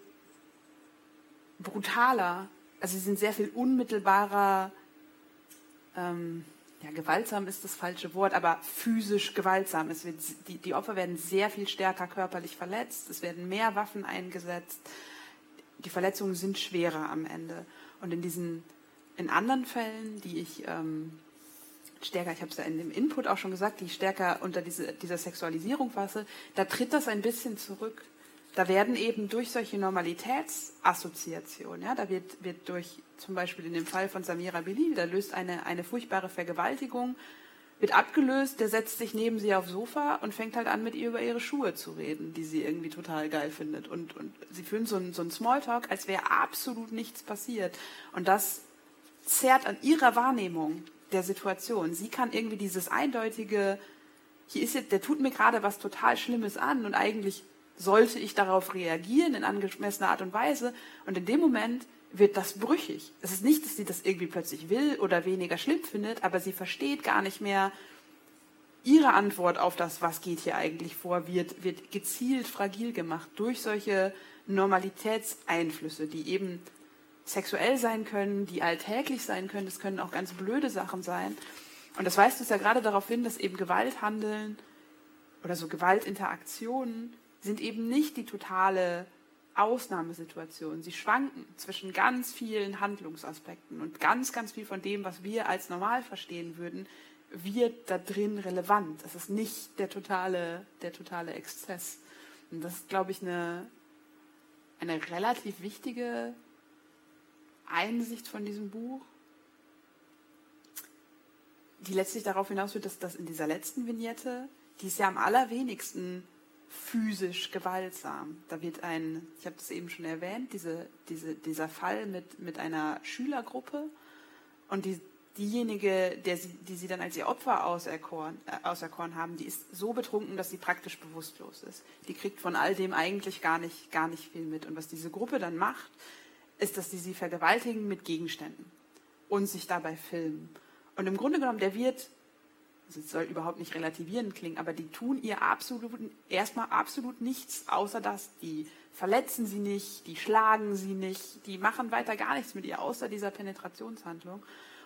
S3: brutaler, also sie sind sehr viel unmittelbarer, ähm, ja, gewaltsam ist das falsche Wort, aber physisch gewaltsam. Es wird, die, die Opfer werden sehr viel stärker körperlich verletzt, es werden mehr Waffen eingesetzt, die Verletzungen sind schwerer am Ende. Und in diesen, in anderen Fällen, die ich ähm, stärker, ich habe es ja in dem Input auch schon gesagt, die ich stärker unter diese, dieser Sexualisierung fasse, da tritt das ein bisschen zurück da werden eben durch solche Normalitätsassoziationen, ja, da wird, wird durch zum Beispiel in dem Fall von Samira Bilil, da löst eine, eine furchtbare Vergewaltigung, wird abgelöst, der setzt sich neben sie aufs Sofa und fängt halt an, mit ihr über ihre Schuhe zu reden, die sie irgendwie total geil findet. Und, und sie führen so einen so Smalltalk, als wäre absolut nichts passiert. Und das zerrt an ihrer Wahrnehmung der Situation. Sie kann irgendwie dieses eindeutige, hier ist jetzt, der tut mir gerade was total Schlimmes an und eigentlich sollte ich darauf reagieren in angemessener Art und Weise. Und in dem Moment wird das brüchig. Es ist nicht, dass sie das irgendwie plötzlich will oder weniger schlimm findet, aber sie versteht gar nicht mehr, ihre Antwort auf das, was geht hier eigentlich vor, wird, wird gezielt fragil gemacht durch solche Normalitätseinflüsse, die eben sexuell sein können, die alltäglich sein können, das können auch ganz blöde Sachen sein. Und das weist uns ja gerade darauf hin, dass eben Gewalthandeln oder so Gewaltinteraktionen sind eben nicht die totale Ausnahmesituation. Sie schwanken zwischen ganz vielen Handlungsaspekten und ganz, ganz viel von dem, was wir als normal verstehen würden, wird da drin relevant. Es ist nicht der totale, der totale Exzess. Und das ist, glaube ich, eine, eine relativ wichtige Einsicht von diesem Buch, die letztlich darauf hinausführt, dass das in dieser letzten Vignette, die ist ja am allerwenigsten physisch gewaltsam. Da wird ein, ich habe das eben schon erwähnt, diese, diese, dieser Fall mit, mit einer Schülergruppe und die, diejenige, der sie, die sie dann als ihr Opfer auserkoren, äh, auserkoren haben, die ist so betrunken, dass sie praktisch bewusstlos ist. Die kriegt von all dem eigentlich gar nicht, gar nicht viel mit. Und was diese Gruppe dann macht, ist, dass sie sie vergewaltigen mit Gegenständen und sich dabei filmen. Und im Grunde genommen, der wird es soll überhaupt nicht relativierend klingen, aber die tun ihr absolut, erstmal absolut nichts, außer das. Die verletzen sie nicht, die schlagen sie nicht, die machen weiter gar nichts mit ihr, außer dieser Penetrationshandlung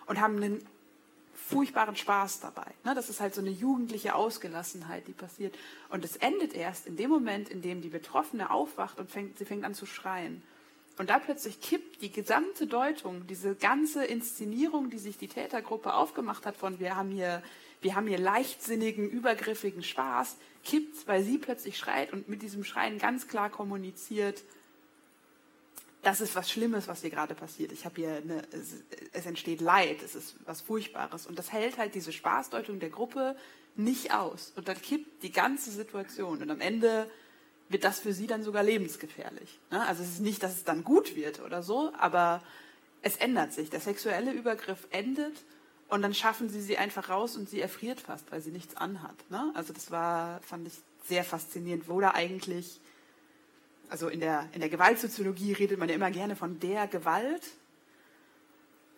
S3: und haben einen furchtbaren Spaß dabei. Ne, das ist halt so eine jugendliche Ausgelassenheit, die passiert. Und es endet erst in dem Moment, in dem die Betroffene aufwacht und fängt, sie fängt an zu schreien. Und da plötzlich kippt die gesamte Deutung, diese ganze Inszenierung, die sich die Tätergruppe aufgemacht hat von wir haben hier wir haben hier leichtsinnigen, übergriffigen Spaß, kippt, weil sie plötzlich schreit und mit diesem Schreien ganz klar kommuniziert, das ist was Schlimmes, was hier gerade passiert. Ich habe hier eine, es, es, entsteht Leid, es ist was Furchtbares. Und das hält halt diese Spaßdeutung der Gruppe nicht aus. Und dann kippt die ganze Situation. Und am Ende wird das für sie dann sogar lebensgefährlich. Ne? Also es ist nicht, dass es dann gut wird oder so, aber es ändert sich. Der sexuelle Übergriff endet und dann schaffen sie sie einfach raus und sie erfriert fast, weil sie nichts anhat. Ne? Also das war, fand ich sehr faszinierend, wo da eigentlich, also in der, in der Gewaltsoziologie redet man ja immer gerne von der Gewalt,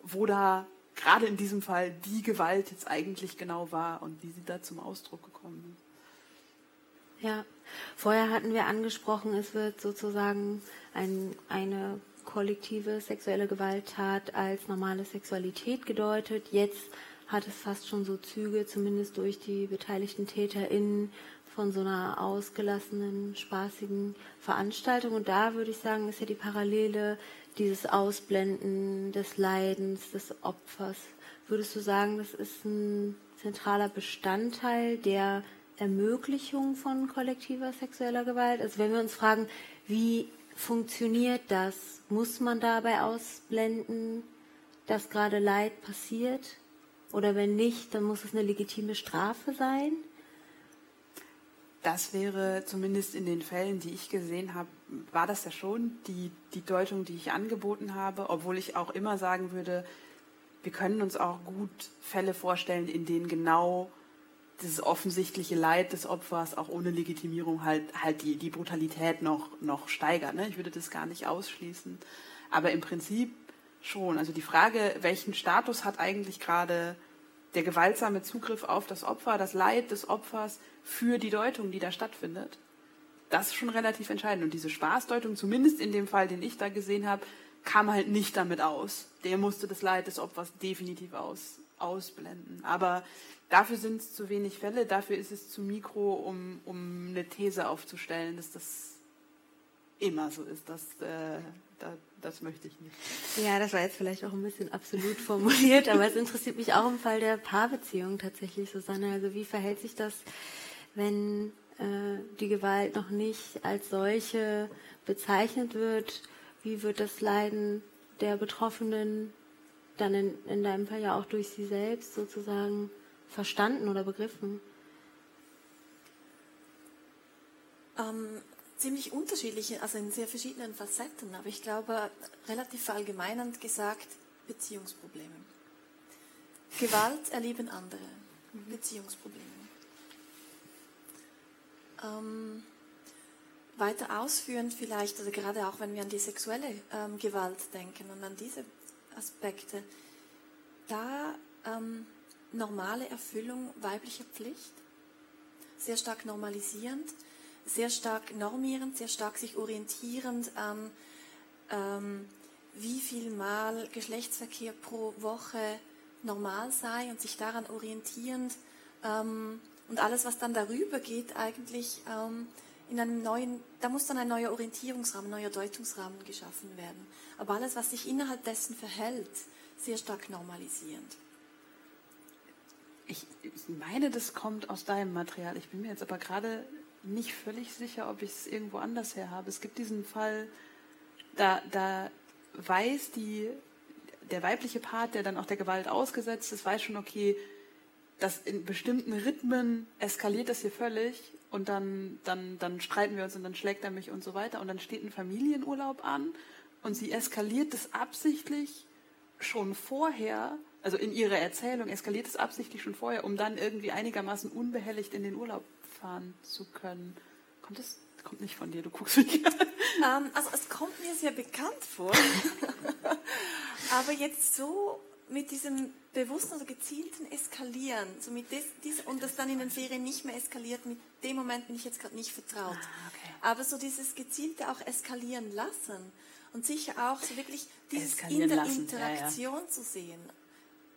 S3: wo da gerade in diesem Fall die Gewalt jetzt eigentlich genau war und wie sie da zum Ausdruck gekommen ist.
S2: Ja, vorher hatten wir angesprochen, es wird sozusagen ein, eine kollektive sexuelle Gewalttat als normale Sexualität gedeutet. Jetzt hat es fast schon so Züge, zumindest durch die beteiligten TäterInnen, von so einer ausgelassenen, spaßigen Veranstaltung. Und da würde ich sagen, ist ja die Parallele dieses Ausblenden des Leidens des Opfers. Würdest du sagen, das ist ein zentraler Bestandteil der Ermöglichung von kollektiver sexueller Gewalt? Also wenn wir uns fragen, wie funktioniert das? Muss man dabei ausblenden, dass gerade Leid passiert? Oder wenn nicht, dann muss es eine legitime Strafe sein?
S3: das wäre zumindest in den Fällen, die ich gesehen habe, war das ja schon die, die Deutung, die ich angeboten habe, obwohl ich auch immer sagen würde, wir können uns auch gut Fälle vorstellen, in denen genau dieses offensichtliche Leid des Opfers auch ohne Legitimierung halt, halt die, die Brutalität noch, noch steigert. Ne? Ich würde das gar nicht ausschließen. Aber im Prinzip schon. Also die Frage, welchen Status hat eigentlich gerade der gewaltsame Zugriff auf das Opfer, das Leid des Opfers für die Deutung, die da stattfindet, das ist schon relativ entscheidend. Und diese Spaßdeutung, zumindest in dem Fall, den ich da gesehen habe, kam halt nicht damit aus. Der musste das Leid des Opfers definitiv aus, ausblenden. Aber dafür sind es zu wenig Fälle, dafür ist es zu mikro, um, um eine These aufzustellen, dass das immer so ist. Das, äh, da, das möchte ich nicht.
S2: Ja, das war jetzt vielleicht auch ein bisschen absolut formuliert, aber es interessiert mich auch im Fall der Paarbeziehung tatsächlich, Susanne. Also wie verhält sich das, wenn äh, die Gewalt noch nicht als solche bezeichnet wird? Wie wird das Leiden der Betroffenen dann in, in deinem Fall ja auch durch sie selbst sozusagen verstanden oder begriffen?
S4: Ähm, ziemlich unterschiedliche, also in sehr verschiedenen Facetten, aber ich glaube, relativ verallgemeinernd gesagt, Beziehungsprobleme. Gewalt erleben andere, Beziehungsprobleme. Ähm, weiter ausführend vielleicht, also gerade auch wenn wir an die sexuelle ähm, Gewalt denken und an diese Aspekte, da ähm, normale Erfüllung weiblicher Pflicht, sehr stark normalisierend, sehr stark normierend, sehr stark sich orientierend an, ähm, wie viel Mal Geschlechtsverkehr pro Woche normal sei und sich daran orientierend ähm, und alles, was dann darüber geht, eigentlich ähm, in einem neuen, da muss dann ein neuer Orientierungsrahmen, ein neuer Deutungsrahmen geschaffen werden. Aber alles, was sich innerhalb dessen verhält, sehr stark normalisierend.
S3: Ich, ich meine, das kommt aus deinem Material. Ich bin mir jetzt aber gerade nicht völlig sicher, ob ich es irgendwo anders her habe. Es gibt diesen Fall, da, da weiß die, der weibliche Part, der dann auch der Gewalt ausgesetzt ist, weiß schon, okay, dass in bestimmten Rhythmen eskaliert das hier völlig und dann, dann, dann streiten wir uns und dann schlägt er mich und so weiter und dann steht ein Familienurlaub an und sie eskaliert das absichtlich schon vorher, also in ihrer Erzählung eskaliert es absichtlich schon vorher, um dann irgendwie einigermaßen unbehelligt in den Urlaub fahren zu können. Kommt das kommt nicht von dir, du guckst mich an.
S4: Ähm, also es kommt mir sehr bekannt vor. Aber jetzt so mit diesem bewussten oder gezielten Eskalieren, so mit des, dies, und das dann in den Ferien nicht mehr eskaliert, mit dem Moment bin ich jetzt gerade nicht vertraut. Ah, okay. Aber so dieses gezielte auch eskalieren lassen und sicher auch so wirklich dieses in der lassen. Interaktion ja, ja. zu sehen.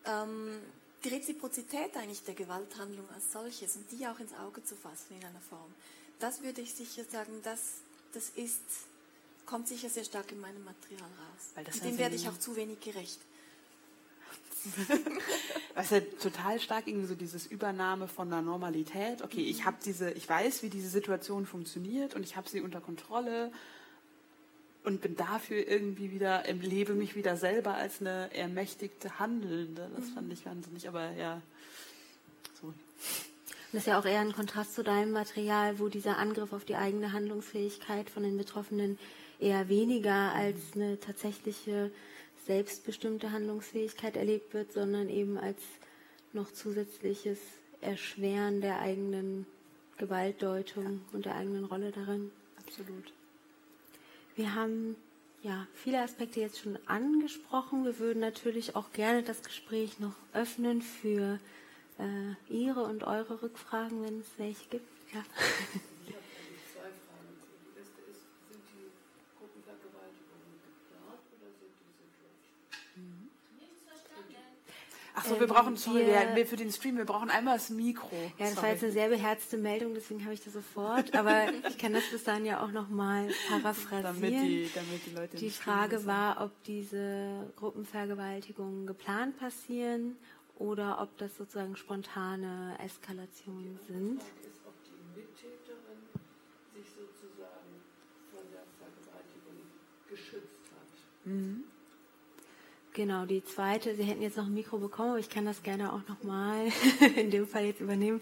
S4: Ähm, die Reziprozität eigentlich der Gewalthandlung als solches und die auch ins Auge zu fassen in einer Form, das würde ich sicher sagen, das, das ist, kommt sicher sehr stark in meinem Material raus. Weil das dem werde ich auch zu wenig gerecht.
S3: Was ja total stark irgendwie so dieses Übernahme von der Normalität. Okay, ich habe diese, ich weiß, wie diese Situation funktioniert und ich habe sie unter Kontrolle und bin dafür irgendwie wieder, lebe mich wieder selber als eine ermächtigte Handelnde. Das mhm. fand ich wahnsinnig, aber ja,
S2: so. Das ist ja auch eher ein Kontrast zu deinem Material, wo dieser Angriff auf die eigene Handlungsfähigkeit von den Betroffenen eher weniger als eine tatsächliche selbstbestimmte Handlungsfähigkeit erlebt wird, sondern eben als noch zusätzliches Erschweren der eigenen Gewaltdeutung ja. und der eigenen Rolle darin.
S3: Absolut.
S2: Wir haben ja viele Aspekte jetzt schon angesprochen. Wir würden natürlich auch gerne das Gespräch noch öffnen für äh, Ihre und eure Rückfragen, wenn es welche gibt. Ja.
S3: Achso, wir brauchen, sorry, wir, wir, für den Stream, wir brauchen einmal das Mikro.
S2: Ja, das sorry. war jetzt eine sehr beherzte Meldung, deswegen habe ich das sofort. Aber ich kann das bis dahin ja auch nochmal paraphrasieren. Damit die, damit die Leute Die Frage war, ob diese Gruppenvergewaltigungen geplant passieren oder ob das sozusagen spontane Eskalationen sind. Ist, ob die Mittäterin sich sozusagen von der Vergewaltigung geschützt hat. Mhm. Genau, die zweite, Sie hätten jetzt noch ein Mikro bekommen, aber ich kann das gerne auch nochmal in dem Fall jetzt übernehmen.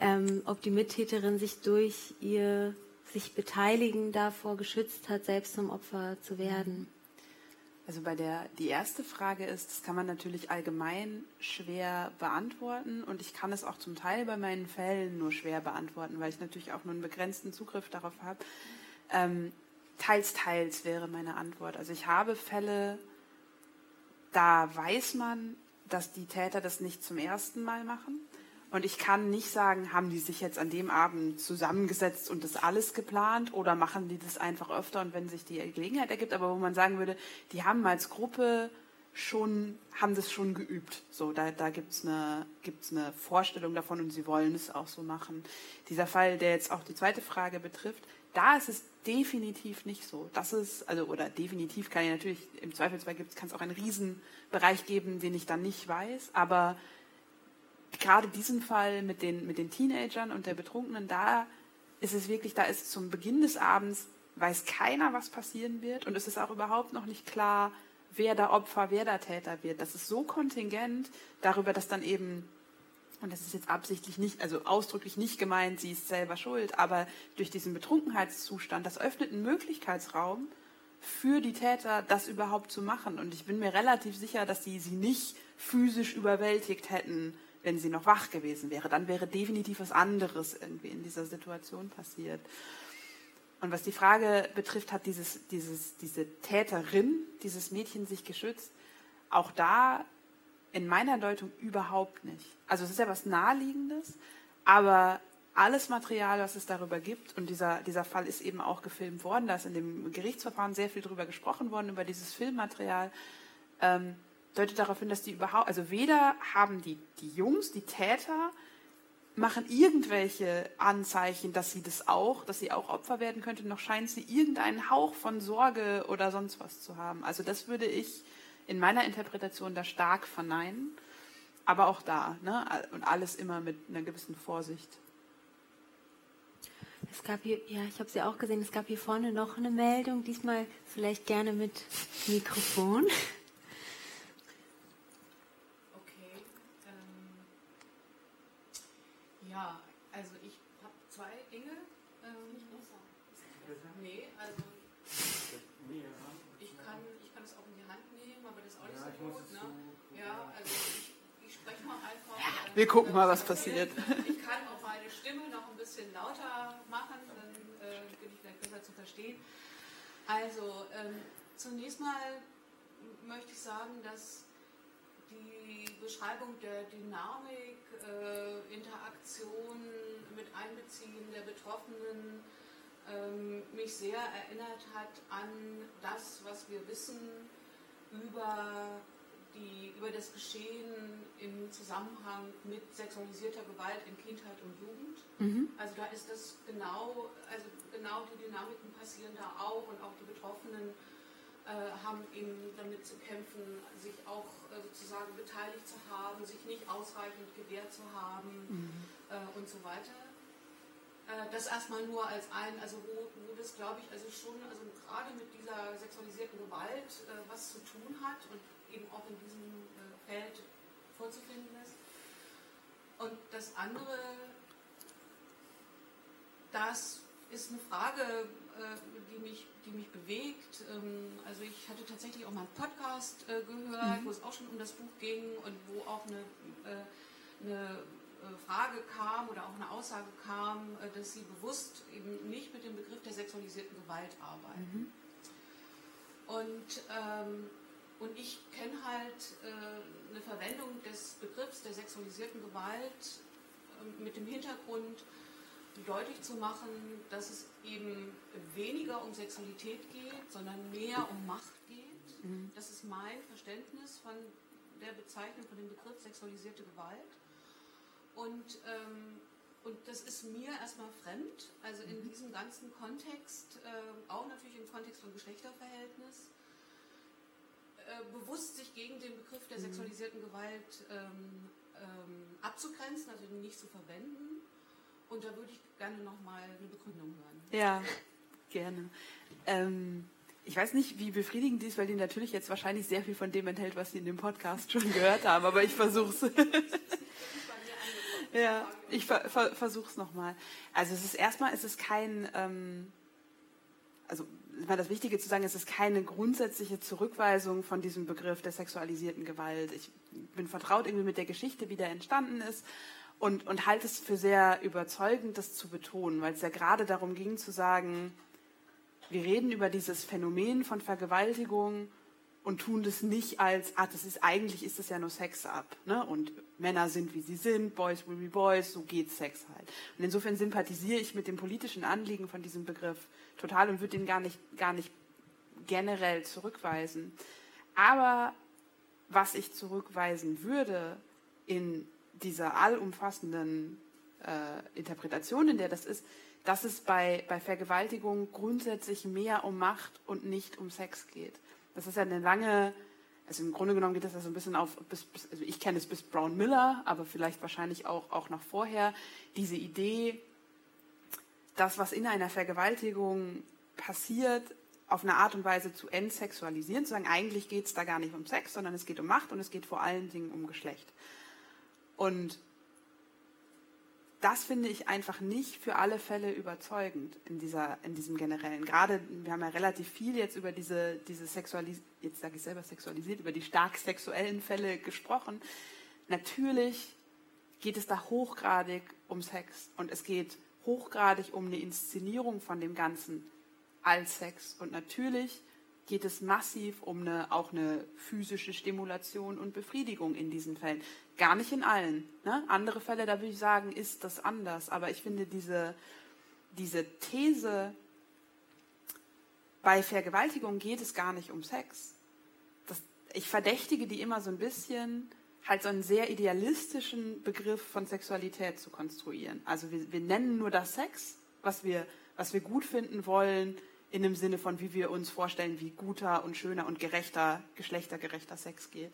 S2: ähm, ob die Mittäterin sich durch ihr sich beteiligen davor geschützt hat, selbst zum Opfer zu werden.
S3: Also bei der, die erste Frage ist, das kann man natürlich allgemein schwer beantworten und ich kann es auch zum Teil bei meinen Fällen nur schwer beantworten, weil ich natürlich auch nur einen begrenzten Zugriff darauf habe. Ähm, teils, teils wäre meine Antwort. Also ich habe Fälle, da weiß man, dass die Täter das nicht zum ersten Mal machen. Und ich kann nicht sagen, haben die sich jetzt an dem Abend zusammengesetzt und das alles geplant oder machen die das einfach öfter und wenn sich die Gelegenheit ergibt, aber wo man sagen würde, die haben als Gruppe schon, haben das schon geübt. So, da, da gibt es eine, gibt's eine Vorstellung davon und sie wollen es auch so machen. Dieser Fall, der jetzt auch die zweite Frage betrifft, da ist es definitiv nicht so. Das ist, also, oder definitiv kann ich natürlich, im Zweifelsfall kann es auch einen Riesenbereich geben, den ich dann nicht weiß, aber gerade diesen Fall mit den, mit den Teenagern und der Betrunkenen, da ist es wirklich, da ist zum Beginn des Abends, weiß keiner, was passieren wird und es ist auch überhaupt noch nicht klar, wer da Opfer, wer da Täter wird. Das ist so kontingent darüber, dass dann eben, und das ist jetzt absichtlich nicht, also ausdrücklich nicht gemeint, sie ist selber schuld, aber durch diesen Betrunkenheitszustand, das öffnet einen Möglichkeitsraum für die Täter, das überhaupt zu machen. Und ich bin mir relativ sicher, dass sie sie nicht physisch überwältigt hätten, wenn sie noch wach gewesen wäre. Dann wäre definitiv was anderes irgendwie in dieser Situation passiert. Und was die Frage betrifft, hat dieses, dieses, diese Täterin, dieses Mädchen sich geschützt? Auch da in meiner Deutung überhaupt nicht. Also es ist ja was Naheliegendes, aber alles Material, was es darüber gibt, und dieser, dieser Fall ist eben auch gefilmt worden, da ist in dem Gerichtsverfahren sehr viel darüber gesprochen worden, über dieses Filmmaterial, ähm, deutet darauf hin, dass die überhaupt, also weder haben die, die Jungs, die Täter, machen irgendwelche Anzeichen, dass sie das auch, dass sie auch Opfer werden könnte, noch scheint sie irgendeinen Hauch von Sorge oder sonst was zu haben. Also das würde ich in meiner Interpretation da stark verneinen. Aber auch da, ne? Und alles immer mit einer gewissen Vorsicht.
S2: Es gab hier, ja, ich habe sie auch gesehen, es gab hier vorne noch eine Meldung, diesmal vielleicht gerne mit Mikrofon.
S5: Ja, also ich habe zwei Dinge. Ähm, nee, also ich kann, ich kann es auch in die Hand nehmen, aber das ist auch nicht ja, so gut. Ne? Ja, also ich, ich spreche mal einfach. Ja,
S3: wir gucken mal, was passiert.
S5: Ich kann auch meine Stimme noch ein bisschen lauter machen, dann äh, bin ich vielleicht besser zu verstehen. Also ähm, zunächst mal möchte ich sagen, dass die Beschreibung der Dynamik, äh, Interaktion mit Einbeziehen der Betroffenen ähm, mich sehr erinnert hat an das, was wir wissen über, die, über das Geschehen im Zusammenhang mit sexualisierter Gewalt in Kindheit und Jugend. Mhm. Also da ist das genau, also genau die Dynamiken passieren da auch und auch die Betroffenen äh, haben eben damit zu kämpfen, sich auch äh, sozusagen beteiligt zu haben, sich nicht ausreichend gewehrt zu haben mhm. äh, und so weiter. Äh, das erstmal nur als ein, also wo, wo das glaube ich, also schon, also gerade mit dieser sexualisierten Gewalt äh, was zu tun hat und eben auch in diesem äh, Feld vorzufinden ist. Und das andere, das ist eine Frage, die mich die mich bewegt. Ähm, also ich hatte tatsächlich auch mal einen Podcast äh, gehört, mhm. wo es auch schon um das Buch ging und wo auch eine, äh, eine äh, Frage kam oder auch eine Aussage kam, dass sie bewusst eben nicht mit dem Begriff der sexualisierten Gewalt arbeiten. Mhm. Und, ähm, und ich kenne halt äh, eine Verwendung des Begriffs der sexualisierten Gewalt äh, mit dem Hintergrund, deutlich zu machen, dass es eben weniger um Sexualität geht, sondern mehr um Macht geht. Mhm. Das ist mein Verständnis von der Bezeichnung, von dem Begriff sexualisierte Gewalt. Und, ähm, und das ist mir erstmal fremd, also in mhm. diesem ganzen Kontext, äh, auch natürlich im Kontext von Geschlechterverhältnis, äh, bewusst sich gegen den Begriff der mhm. sexualisierten Gewalt ähm, ähm, abzugrenzen, also nicht zu verwenden. Und da würde ich gerne nochmal eine Begründung hören.
S3: Ja, gerne. Ähm, ich weiß nicht, wie befriedigend die ist, weil die natürlich jetzt wahrscheinlich sehr viel von dem enthält, was Sie in dem Podcast schon gehört haben, aber ich versuche es. Ja, ich ver ver versuche es nochmal. Also es ist erstmal, es ist kein, ähm, also war das Wichtige zu sagen, es ist keine grundsätzliche Zurückweisung von diesem Begriff der sexualisierten Gewalt. Ich bin vertraut irgendwie mit der Geschichte, wie der entstanden ist und, und halte es für sehr überzeugend, das zu betonen, weil es ja gerade darum ging zu sagen, wir reden über dieses Phänomen von Vergewaltigung und tun das nicht als, ah, das ist eigentlich ist das ja nur Sex ab, ne? Und Männer sind wie sie sind, Boys will be Boys, so geht Sex halt. Und insofern sympathisiere ich mit dem politischen Anliegen von diesem Begriff total und würde ihn gar nicht, gar nicht generell zurückweisen. Aber was ich zurückweisen würde in dieser allumfassenden äh, Interpretation, in der das ist, dass es bei, bei Vergewaltigung grundsätzlich mehr um Macht und nicht um Sex geht. Das ist ja eine lange, also im Grunde genommen geht das ja so ein bisschen auf, bis, bis, also ich kenne es bis Brown Miller, aber vielleicht wahrscheinlich auch, auch noch vorher, diese Idee, das, was in einer Vergewaltigung passiert, auf eine Art und Weise zu entsexualisieren, zu sagen, eigentlich geht es da gar nicht um Sex, sondern es geht um Macht und es geht vor allen Dingen um Geschlecht. Und das finde ich einfach nicht für alle Fälle überzeugend in, dieser, in diesem generellen. Gerade, wir haben ja relativ viel jetzt über diese, diese sexualis jetzt sage ich selber sexualisiert, über die stark sexuellen Fälle gesprochen. Natürlich geht es da hochgradig um Sex und es geht hochgradig um eine Inszenierung von dem Ganzen als Sex. Und natürlich geht es massiv um eine, auch eine physische Stimulation und Befriedigung in diesen Fällen. Gar nicht in allen. Ne? Andere Fälle, da würde ich sagen, ist das anders. Aber ich finde diese, diese These, bei Vergewaltigung geht es gar nicht um Sex. Das, ich verdächtige die immer so ein bisschen, halt so einen sehr idealistischen Begriff von Sexualität zu konstruieren. Also wir, wir nennen nur das Sex, was wir, was wir gut finden wollen, in dem Sinne von, wie wir uns vorstellen, wie guter und schöner und gerechter, geschlechtergerechter Sex geht.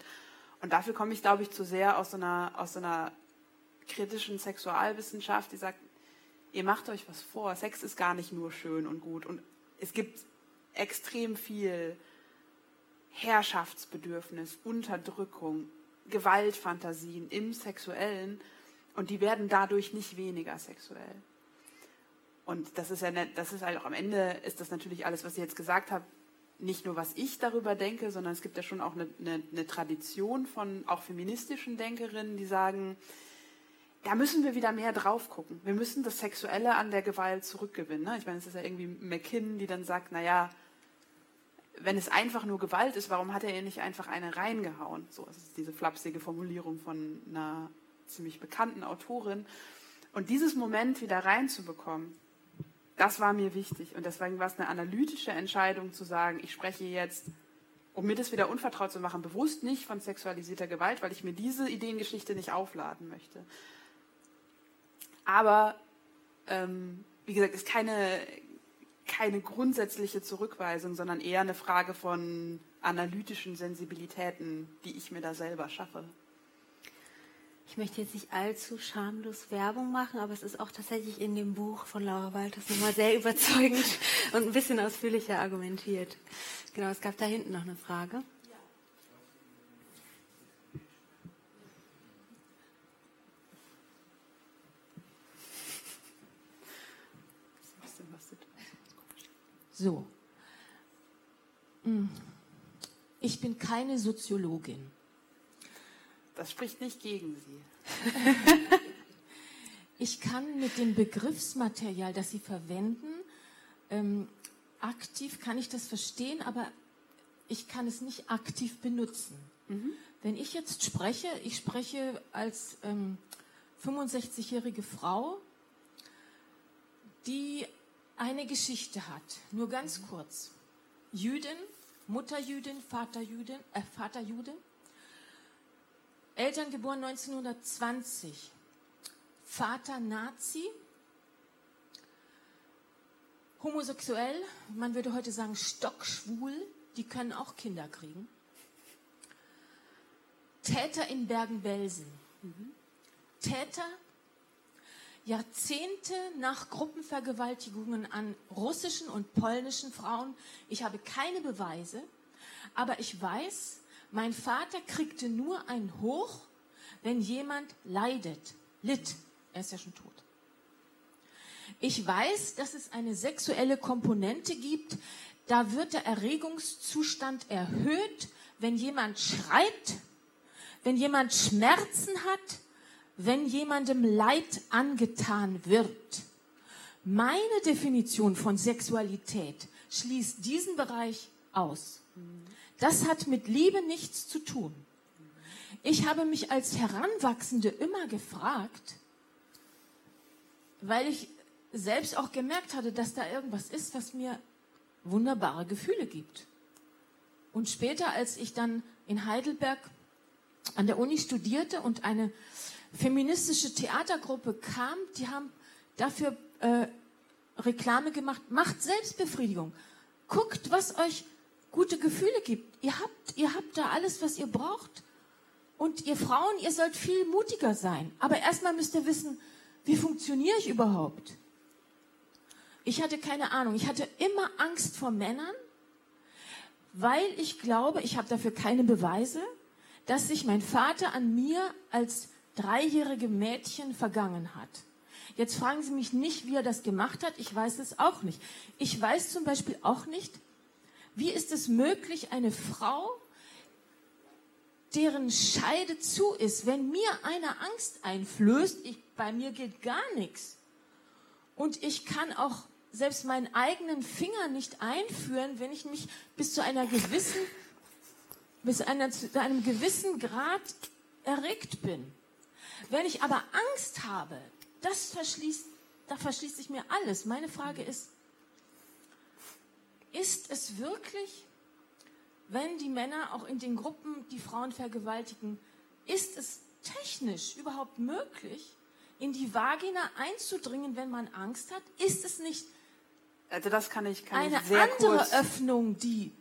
S3: Und dafür komme ich, glaube ich, zu sehr aus so einer, aus so einer kritischen Sexualwissenschaft, die sagt, ihr macht euch was vor, Sex ist gar nicht nur schön und gut. Und es gibt extrem viel Herrschaftsbedürfnis, Unterdrückung, Gewaltfantasien im Sexuellen und die werden dadurch nicht weniger sexuell. Und das ist ja nicht, das ist halt auch am Ende ist das natürlich alles, was ich jetzt gesagt habe, nicht nur was ich darüber denke, sondern es gibt ja schon auch eine, eine, eine Tradition von auch feministischen Denkerinnen, die sagen, da müssen wir wieder mehr drauf gucken. Wir müssen das Sexuelle an der Gewalt zurückgewinnen. Ne? Ich meine, es ist ja irgendwie McKinn, die dann sagt, naja, wenn es einfach nur Gewalt ist, warum hat er ihr nicht einfach eine reingehauen? So, das ist diese flapsige Formulierung von einer ziemlich bekannten Autorin. Und dieses Moment wieder reinzubekommen, das war mir wichtig. Und deswegen war es eine analytische Entscheidung zu sagen, ich spreche jetzt, um mir das wieder unvertraut zu machen, bewusst nicht von sexualisierter Gewalt, weil ich mir diese Ideengeschichte nicht aufladen möchte. Aber, ähm, wie gesagt, ist keine, keine grundsätzliche Zurückweisung, sondern eher eine Frage von analytischen Sensibilitäten, die ich mir da selber schaffe.
S2: Ich möchte jetzt nicht allzu schamlos Werbung machen, aber es ist auch tatsächlich in dem Buch von Laura Walters nochmal sehr überzeugend und ein bisschen ausführlicher argumentiert. Genau, es gab da hinten noch eine Frage.
S6: So. Hm. Ich bin keine Soziologin.
S3: Das spricht nicht gegen Sie.
S6: ich kann mit dem Begriffsmaterial, das Sie verwenden, ähm, aktiv kann ich das verstehen, aber ich kann es nicht aktiv benutzen. Mhm. Wenn ich jetzt spreche, ich spreche als ähm, 65-jährige Frau, die eine Geschichte hat, nur ganz kurz. Jüdin, Mutter Jüdin, Vater Jüdin, äh, Vater Eltern geboren 1920. Vater Nazi. Homosexuell, man würde heute sagen stockschwul, die können auch Kinder kriegen. Täter in Bergen-Belsen. Mhm. Täter Jahrzehnte nach Gruppenvergewaltigungen an russischen und polnischen Frauen. Ich habe keine Beweise, aber ich weiß, mein Vater kriegte nur ein Hoch, wenn jemand leidet, litt, Er ist ja schon tot. Ich weiß, dass es eine sexuelle Komponente gibt. Da wird der Erregungszustand erhöht, wenn jemand schreit, wenn jemand Schmerzen hat, wenn jemandem Leid angetan wird. Meine Definition von Sexualität schließt diesen Bereich aus. Das hat mit Liebe nichts zu tun. Ich habe mich als Heranwachsende immer gefragt, weil ich selbst auch gemerkt hatte, dass da irgendwas ist, was mir wunderbare Gefühle gibt. Und später, als ich dann in Heidelberg an der Uni studierte und eine feministische Theatergruppe kam, die haben dafür äh, Reklame gemacht, macht Selbstbefriedigung. Guckt, was euch gute Gefühle gibt. Ihr habt, ihr habt da alles, was ihr braucht. Und ihr Frauen, ihr sollt viel mutiger sein. Aber erstmal müsst ihr wissen, wie funktioniere ich überhaupt? Ich hatte keine Ahnung. Ich hatte immer Angst vor Männern, weil ich glaube, ich habe dafür keine Beweise, dass sich mein Vater an mir als dreijährige Mädchen vergangen hat. Jetzt fragen Sie mich nicht, wie er das gemacht hat. Ich weiß es auch nicht. Ich weiß zum Beispiel auch nicht, wie ist es möglich, eine Frau deren Scheide zu ist, wenn mir eine Angst einflößt, ich, bei mir geht gar nichts. Und ich kann auch selbst meinen eigenen Finger nicht einführen, wenn ich mich bis zu einer gewissen, bis einer, zu einem gewissen Grad erregt bin. Wenn ich aber Angst habe, das verschließt, da verschließt sich mir alles. Meine Frage ist, ist es wirklich wenn die Männer auch in den Gruppen die Frauen vergewaltigen, ist es technisch überhaupt möglich, in die Vagina einzudringen, wenn man Angst hat? Ist es nicht
S3: also das kann ich, kann
S6: eine
S3: ich sehr
S6: andere
S3: kurz,
S6: Öffnung, die,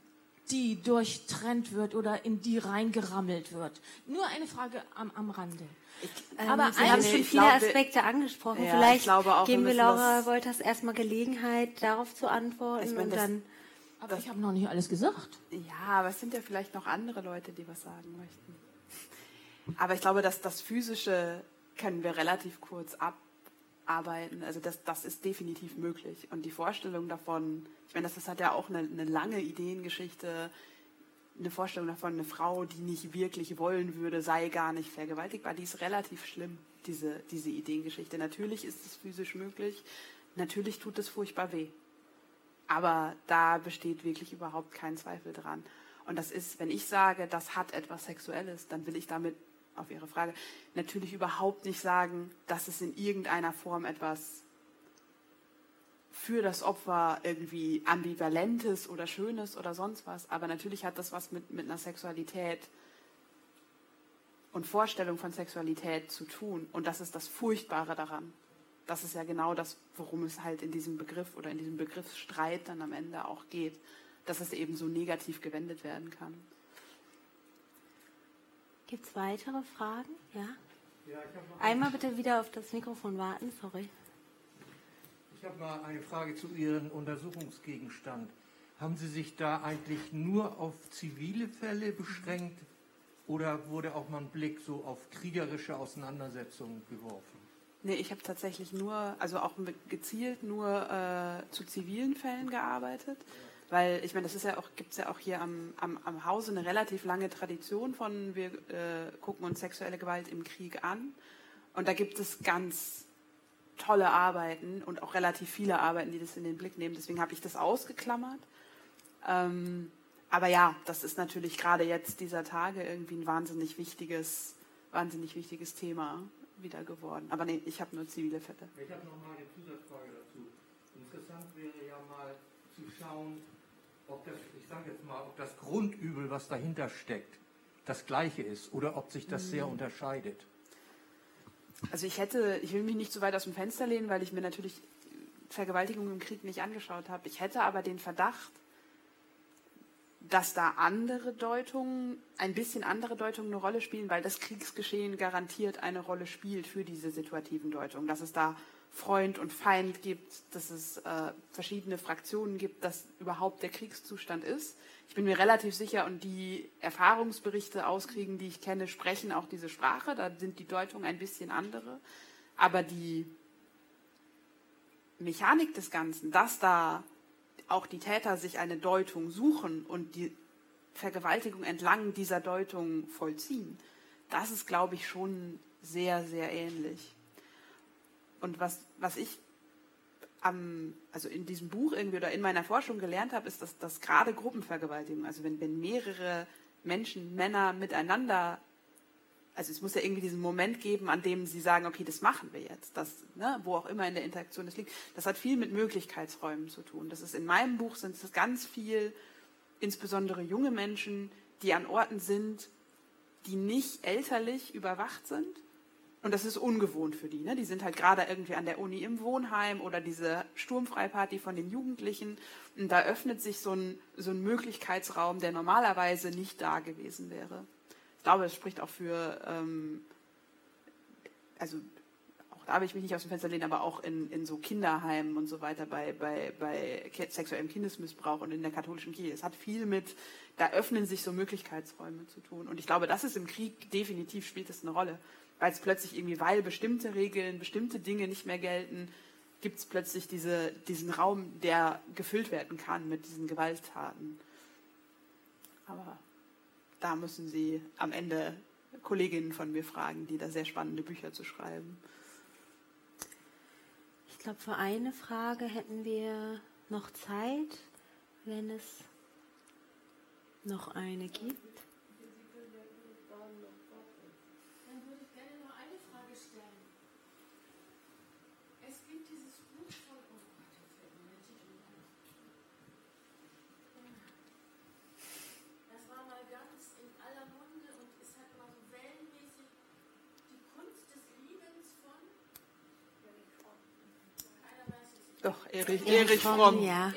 S6: die durchtrennt wird oder in die reingerammelt wird? Nur eine Frage am, am Rande.
S2: Ähm,
S6: Aber
S2: Sie haben schon
S3: ich
S2: viele
S3: glaube-
S2: Aspekte angesprochen.
S3: Ja,
S2: Vielleicht
S3: ich auch, wir
S2: geben wir
S3: müssen
S2: Laura Wolters erstmal Gelegenheit, darauf zu antworten
S3: Ich meine,
S2: und
S3: das-
S2: dann
S6: Aber ich habe noch nicht alles gesagt.
S3: Ja, aber es sind ja vielleicht noch andere Leute, die was sagen möchten. Aber ich glaube, dass das Physische können wir relativ kurz abarbeiten. Also das, das ist definitiv möglich. Und die Vorstellung davon, ich meine, das, das hat ja auch eine, eine lange Ideengeschichte, eine Vorstellung davon, eine Frau, die nicht wirklich wollen würde, sei gar nicht vergewaltigbar, die ist relativ schlimm, diese, diese Ideengeschichte. Natürlich ist es physisch möglich, natürlich tut es furchtbar weh. Aber da besteht wirklich überhaupt kein Zweifel dran. Und das ist, wenn ich sage, das hat etwas Sexuelles, dann will ich damit auf Ihre Frage natürlich überhaupt nicht sagen, dass es in irgendeiner Form etwas für das Opfer irgendwie ambivalentes oder schönes oder sonst was. Aber natürlich hat das was mit, mit einer Sexualität und Vorstellung von Sexualität zu tun. Und das ist das Furchtbare daran. Das ist ja genau das, worum es halt in diesem Begriff oder in diesem Begriffsstreit dann am Ende auch geht, dass es eben so negativ gewendet werden kann.
S2: gibt es weitere Fragen? Ja?
S7: Ja,
S2: Einmal bitte wieder auf das Mikrofon warten, sorry.
S7: Ich hab mal eine Frage zu Ihrem Untersuchungsgegenstand. Haben Sie sich da eigentlich nur auf zivile Fälle beschränkt oder wurde auch mal ein Blick so auf kriegerische Auseinandersetzungen geworfen?
S3: Nee, ich habe tatsächlich nur, also auch gezielt nur äh, zu zivilen Fällen gearbeitet. Weil ich meine, das ist ja auch, gibt es ja auch hier am, am, am Hause eine relativ lange Tradition von, wir äh, gucken uns sexuelle Gewalt im Krieg an. Und da gibt es ganz tolle Arbeiten und auch relativ viele Arbeiten, die das in den Blick nehmen. Deswegen habe ich das ausgeklammert. Ähm, aber ja, das ist natürlich gerade jetzt dieser Tage irgendwie ein wahnsinnig wichtiges, wahnsinnig wichtiges Thema wieder geworden. Aber nee, ich habe nur zivile Fälle.
S7: Ich habe noch mal eine Zusatzfrage dazu. Interessant wäre ja mal zu schauen, ob das, ich sage jetzt mal, ob das Grundübel, was dahinter steckt, das gleiche ist oder ob sich das sehr unterscheidet.
S3: Also ich hätte, ich will mich nicht zu weit aus dem Fenster lehnen, weil ich mir natürlich Vergewaltigung im Krieg nicht angeschaut habe. Ich hätte aber den Verdacht, dass da andere Deutungen, ein bisschen andere Deutungen eine Rolle spielen, weil das Kriegsgeschehen garantiert eine Rolle spielt für diese situativen Deutungen. Dass es da Freund und Feind gibt, dass es äh, verschiedene Fraktionen gibt, dass überhaupt der Kriegszustand ist. Ich bin mir relativ sicher und die Erfahrungsberichte auskriegen, die ich kenne, sprechen auch diese Sprache. Da sind die Deutungen ein bisschen andere. Aber die Mechanik des Ganzen, dass da auch die Täter sich eine Deutung suchen und die Vergewaltigung entlang dieser Deutung vollziehen, das ist, glaube ich, schon sehr, sehr ähnlich. Und was, was ich am, also in diesem Buch irgendwie oder in meiner Forschung gelernt habe, ist, dass, dass gerade Gruppenvergewaltigung, also wenn, wenn mehrere Menschen, Männer miteinander, also es muss ja irgendwie diesen Moment geben, an dem sie sagen, okay, das machen wir jetzt, das, ne, wo auch immer in der Interaktion das liegt, das hat viel mit Möglichkeitsräumen zu tun. Das ist in meinem Buch sind es ganz viel, insbesondere junge Menschen, die an Orten sind, die nicht elterlich überwacht sind, und das ist ungewohnt für die. Ne? Die sind halt gerade irgendwie an der Uni im Wohnheim oder diese Sturmfreiparty von den Jugendlichen. Und da öffnet sich so ein, so ein Möglichkeitsraum, der normalerweise nicht da gewesen wäre. Ich glaube, es spricht auch für, ähm, also auch da habe ich mich nicht aus dem Fenster lehnen, aber auch in, in so Kinderheimen und so weiter bei, bei, bei sexuellem Kindesmissbrauch und in der katholischen Kirche. Es hat viel mit, da öffnen sich so Möglichkeitsräume zu tun. Und ich glaube, das ist im Krieg definitiv spielt das eine Rolle weil es plötzlich irgendwie, weil bestimmte Regeln, bestimmte Dinge nicht mehr gelten, gibt es plötzlich diese, diesen Raum, der gefüllt werden kann mit diesen Gewalttaten. Aber da müssen Sie am Ende Kolleginnen von mir fragen, die da sehr spannende Bücher zu schreiben.
S2: Ich glaube, für eine Frage hätten wir noch Zeit, wenn es noch eine gibt.
S3: Erich, Erich Fromm.
S2: Ja.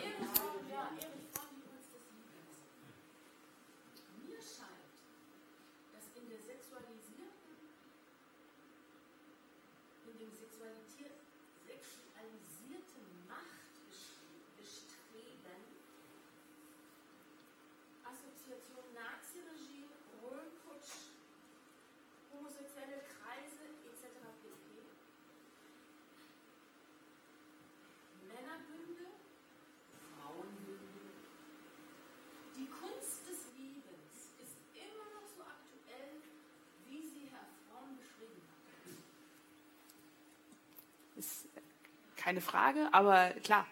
S3: Keine Frage, aber klar,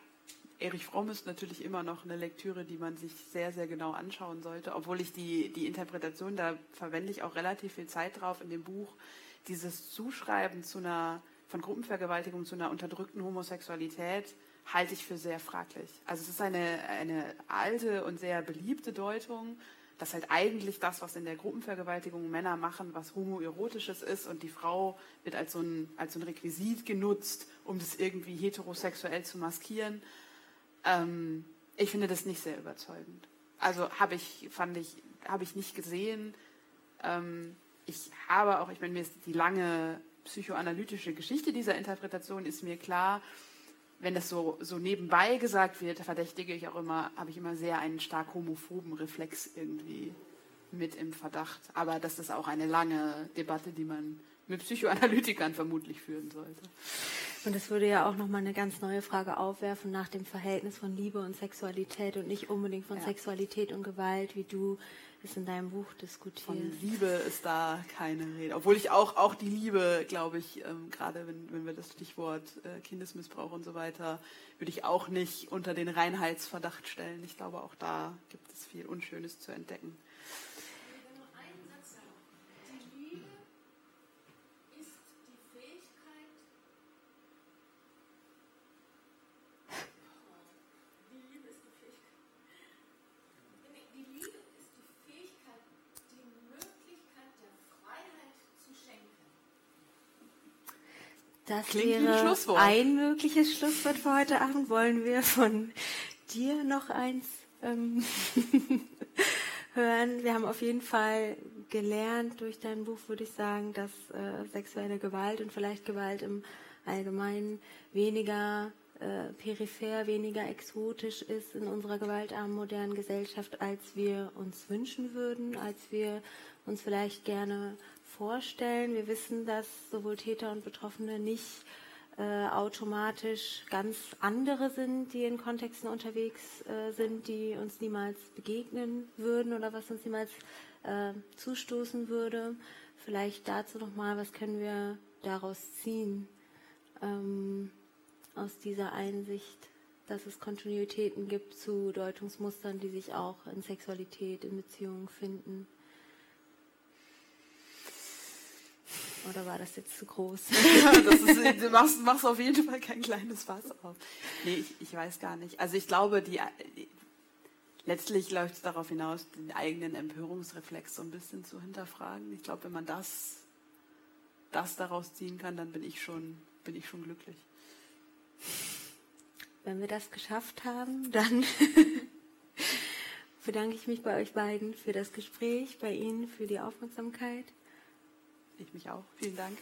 S3: Erich Fromm ist natürlich immer noch eine Lektüre, die man sich sehr, sehr genau anschauen sollte, obwohl ich die, die Interpretation, da verwende ich auch relativ viel Zeit drauf in dem Buch, dieses Zuschreiben zu einer, von Gruppenvergewaltigung zu einer unterdrückten Homosexualität halte ich für sehr fraglich. Also es ist eine, eine alte und sehr beliebte Deutung, dass halt eigentlich das, was in der Gruppenvergewaltigung Männer machen, was homoerotisches ist und die Frau wird als so ein, als so ein Requisit genutzt, um das irgendwie heterosexuell zu maskieren. Ähm, ich finde das nicht sehr überzeugend. Also habe ich, fand ich, habe ich nicht gesehen. Ähm, ich habe auch, ich meine, mir ist die lange psychoanalytische Geschichte dieser Interpretation ist mir klar wenn das so, so nebenbei gesagt wird, verdächtige ich auch immer, habe ich immer sehr einen stark homophoben Reflex irgendwie mit im Verdacht. Aber das ist auch eine lange Debatte, die man mit Psychoanalytikern vermutlich führen sollte.
S2: Und das würde ja auch nochmal eine ganz neue Frage aufwerfen nach dem Verhältnis von Liebe und Sexualität und nicht unbedingt von ja. Sexualität und Gewalt, wie du ist in deinem Buch diskutiert.
S3: Von Liebe ist da keine Rede. Obwohl ich auch, auch die Liebe, glaube ich, ähm, gerade wenn, wenn wir das Stichwort äh, Kindesmissbrauch und so weiter, würde ich auch nicht unter den Reinheitsverdacht stellen. Ich glaube, auch da gibt es viel Unschönes zu entdecken.
S2: Das Klingt wäre ein mögliches Schlusswort für heute Abend. Wollen wir von dir noch eins ähm, hören? Wir haben auf jeden Fall gelernt durch dein Buch, würde ich sagen, dass äh, sexuelle Gewalt und vielleicht Gewalt im Allgemeinen weniger äh, peripher, weniger exotisch ist in unserer gewaltarmen modernen Gesellschaft, als wir uns wünschen würden, als wir uns vielleicht gerne vorstellen. Wir wissen, dass sowohl Täter und Betroffene nicht äh, automatisch ganz andere sind, die in Kontexten unterwegs äh, sind, die uns niemals begegnen würden oder was uns niemals äh, zustoßen würde. Vielleicht dazu nochmal, was können wir daraus ziehen ähm, aus dieser Einsicht, dass es Kontinuitäten gibt zu Deutungsmustern, die sich auch in Sexualität, in Beziehungen finden. Oder war das jetzt zu groß?
S3: das ist, du machst, machst auf jeden Fall kein kleines Fass auf. Nee, ich, ich weiß gar nicht. Also ich glaube, die, die letztlich läuft es darauf hinaus, den eigenen Empörungsreflex so ein bisschen zu hinterfragen. Ich glaube, wenn man das, das daraus ziehen kann, dann bin ich schon, bin ich schon glücklich.
S2: Wenn wir das geschafft haben, dann bedanke ich mich bei euch beiden für das Gespräch, bei Ihnen für die Aufmerksamkeit.
S3: Ich mich auch. Vielen Dank.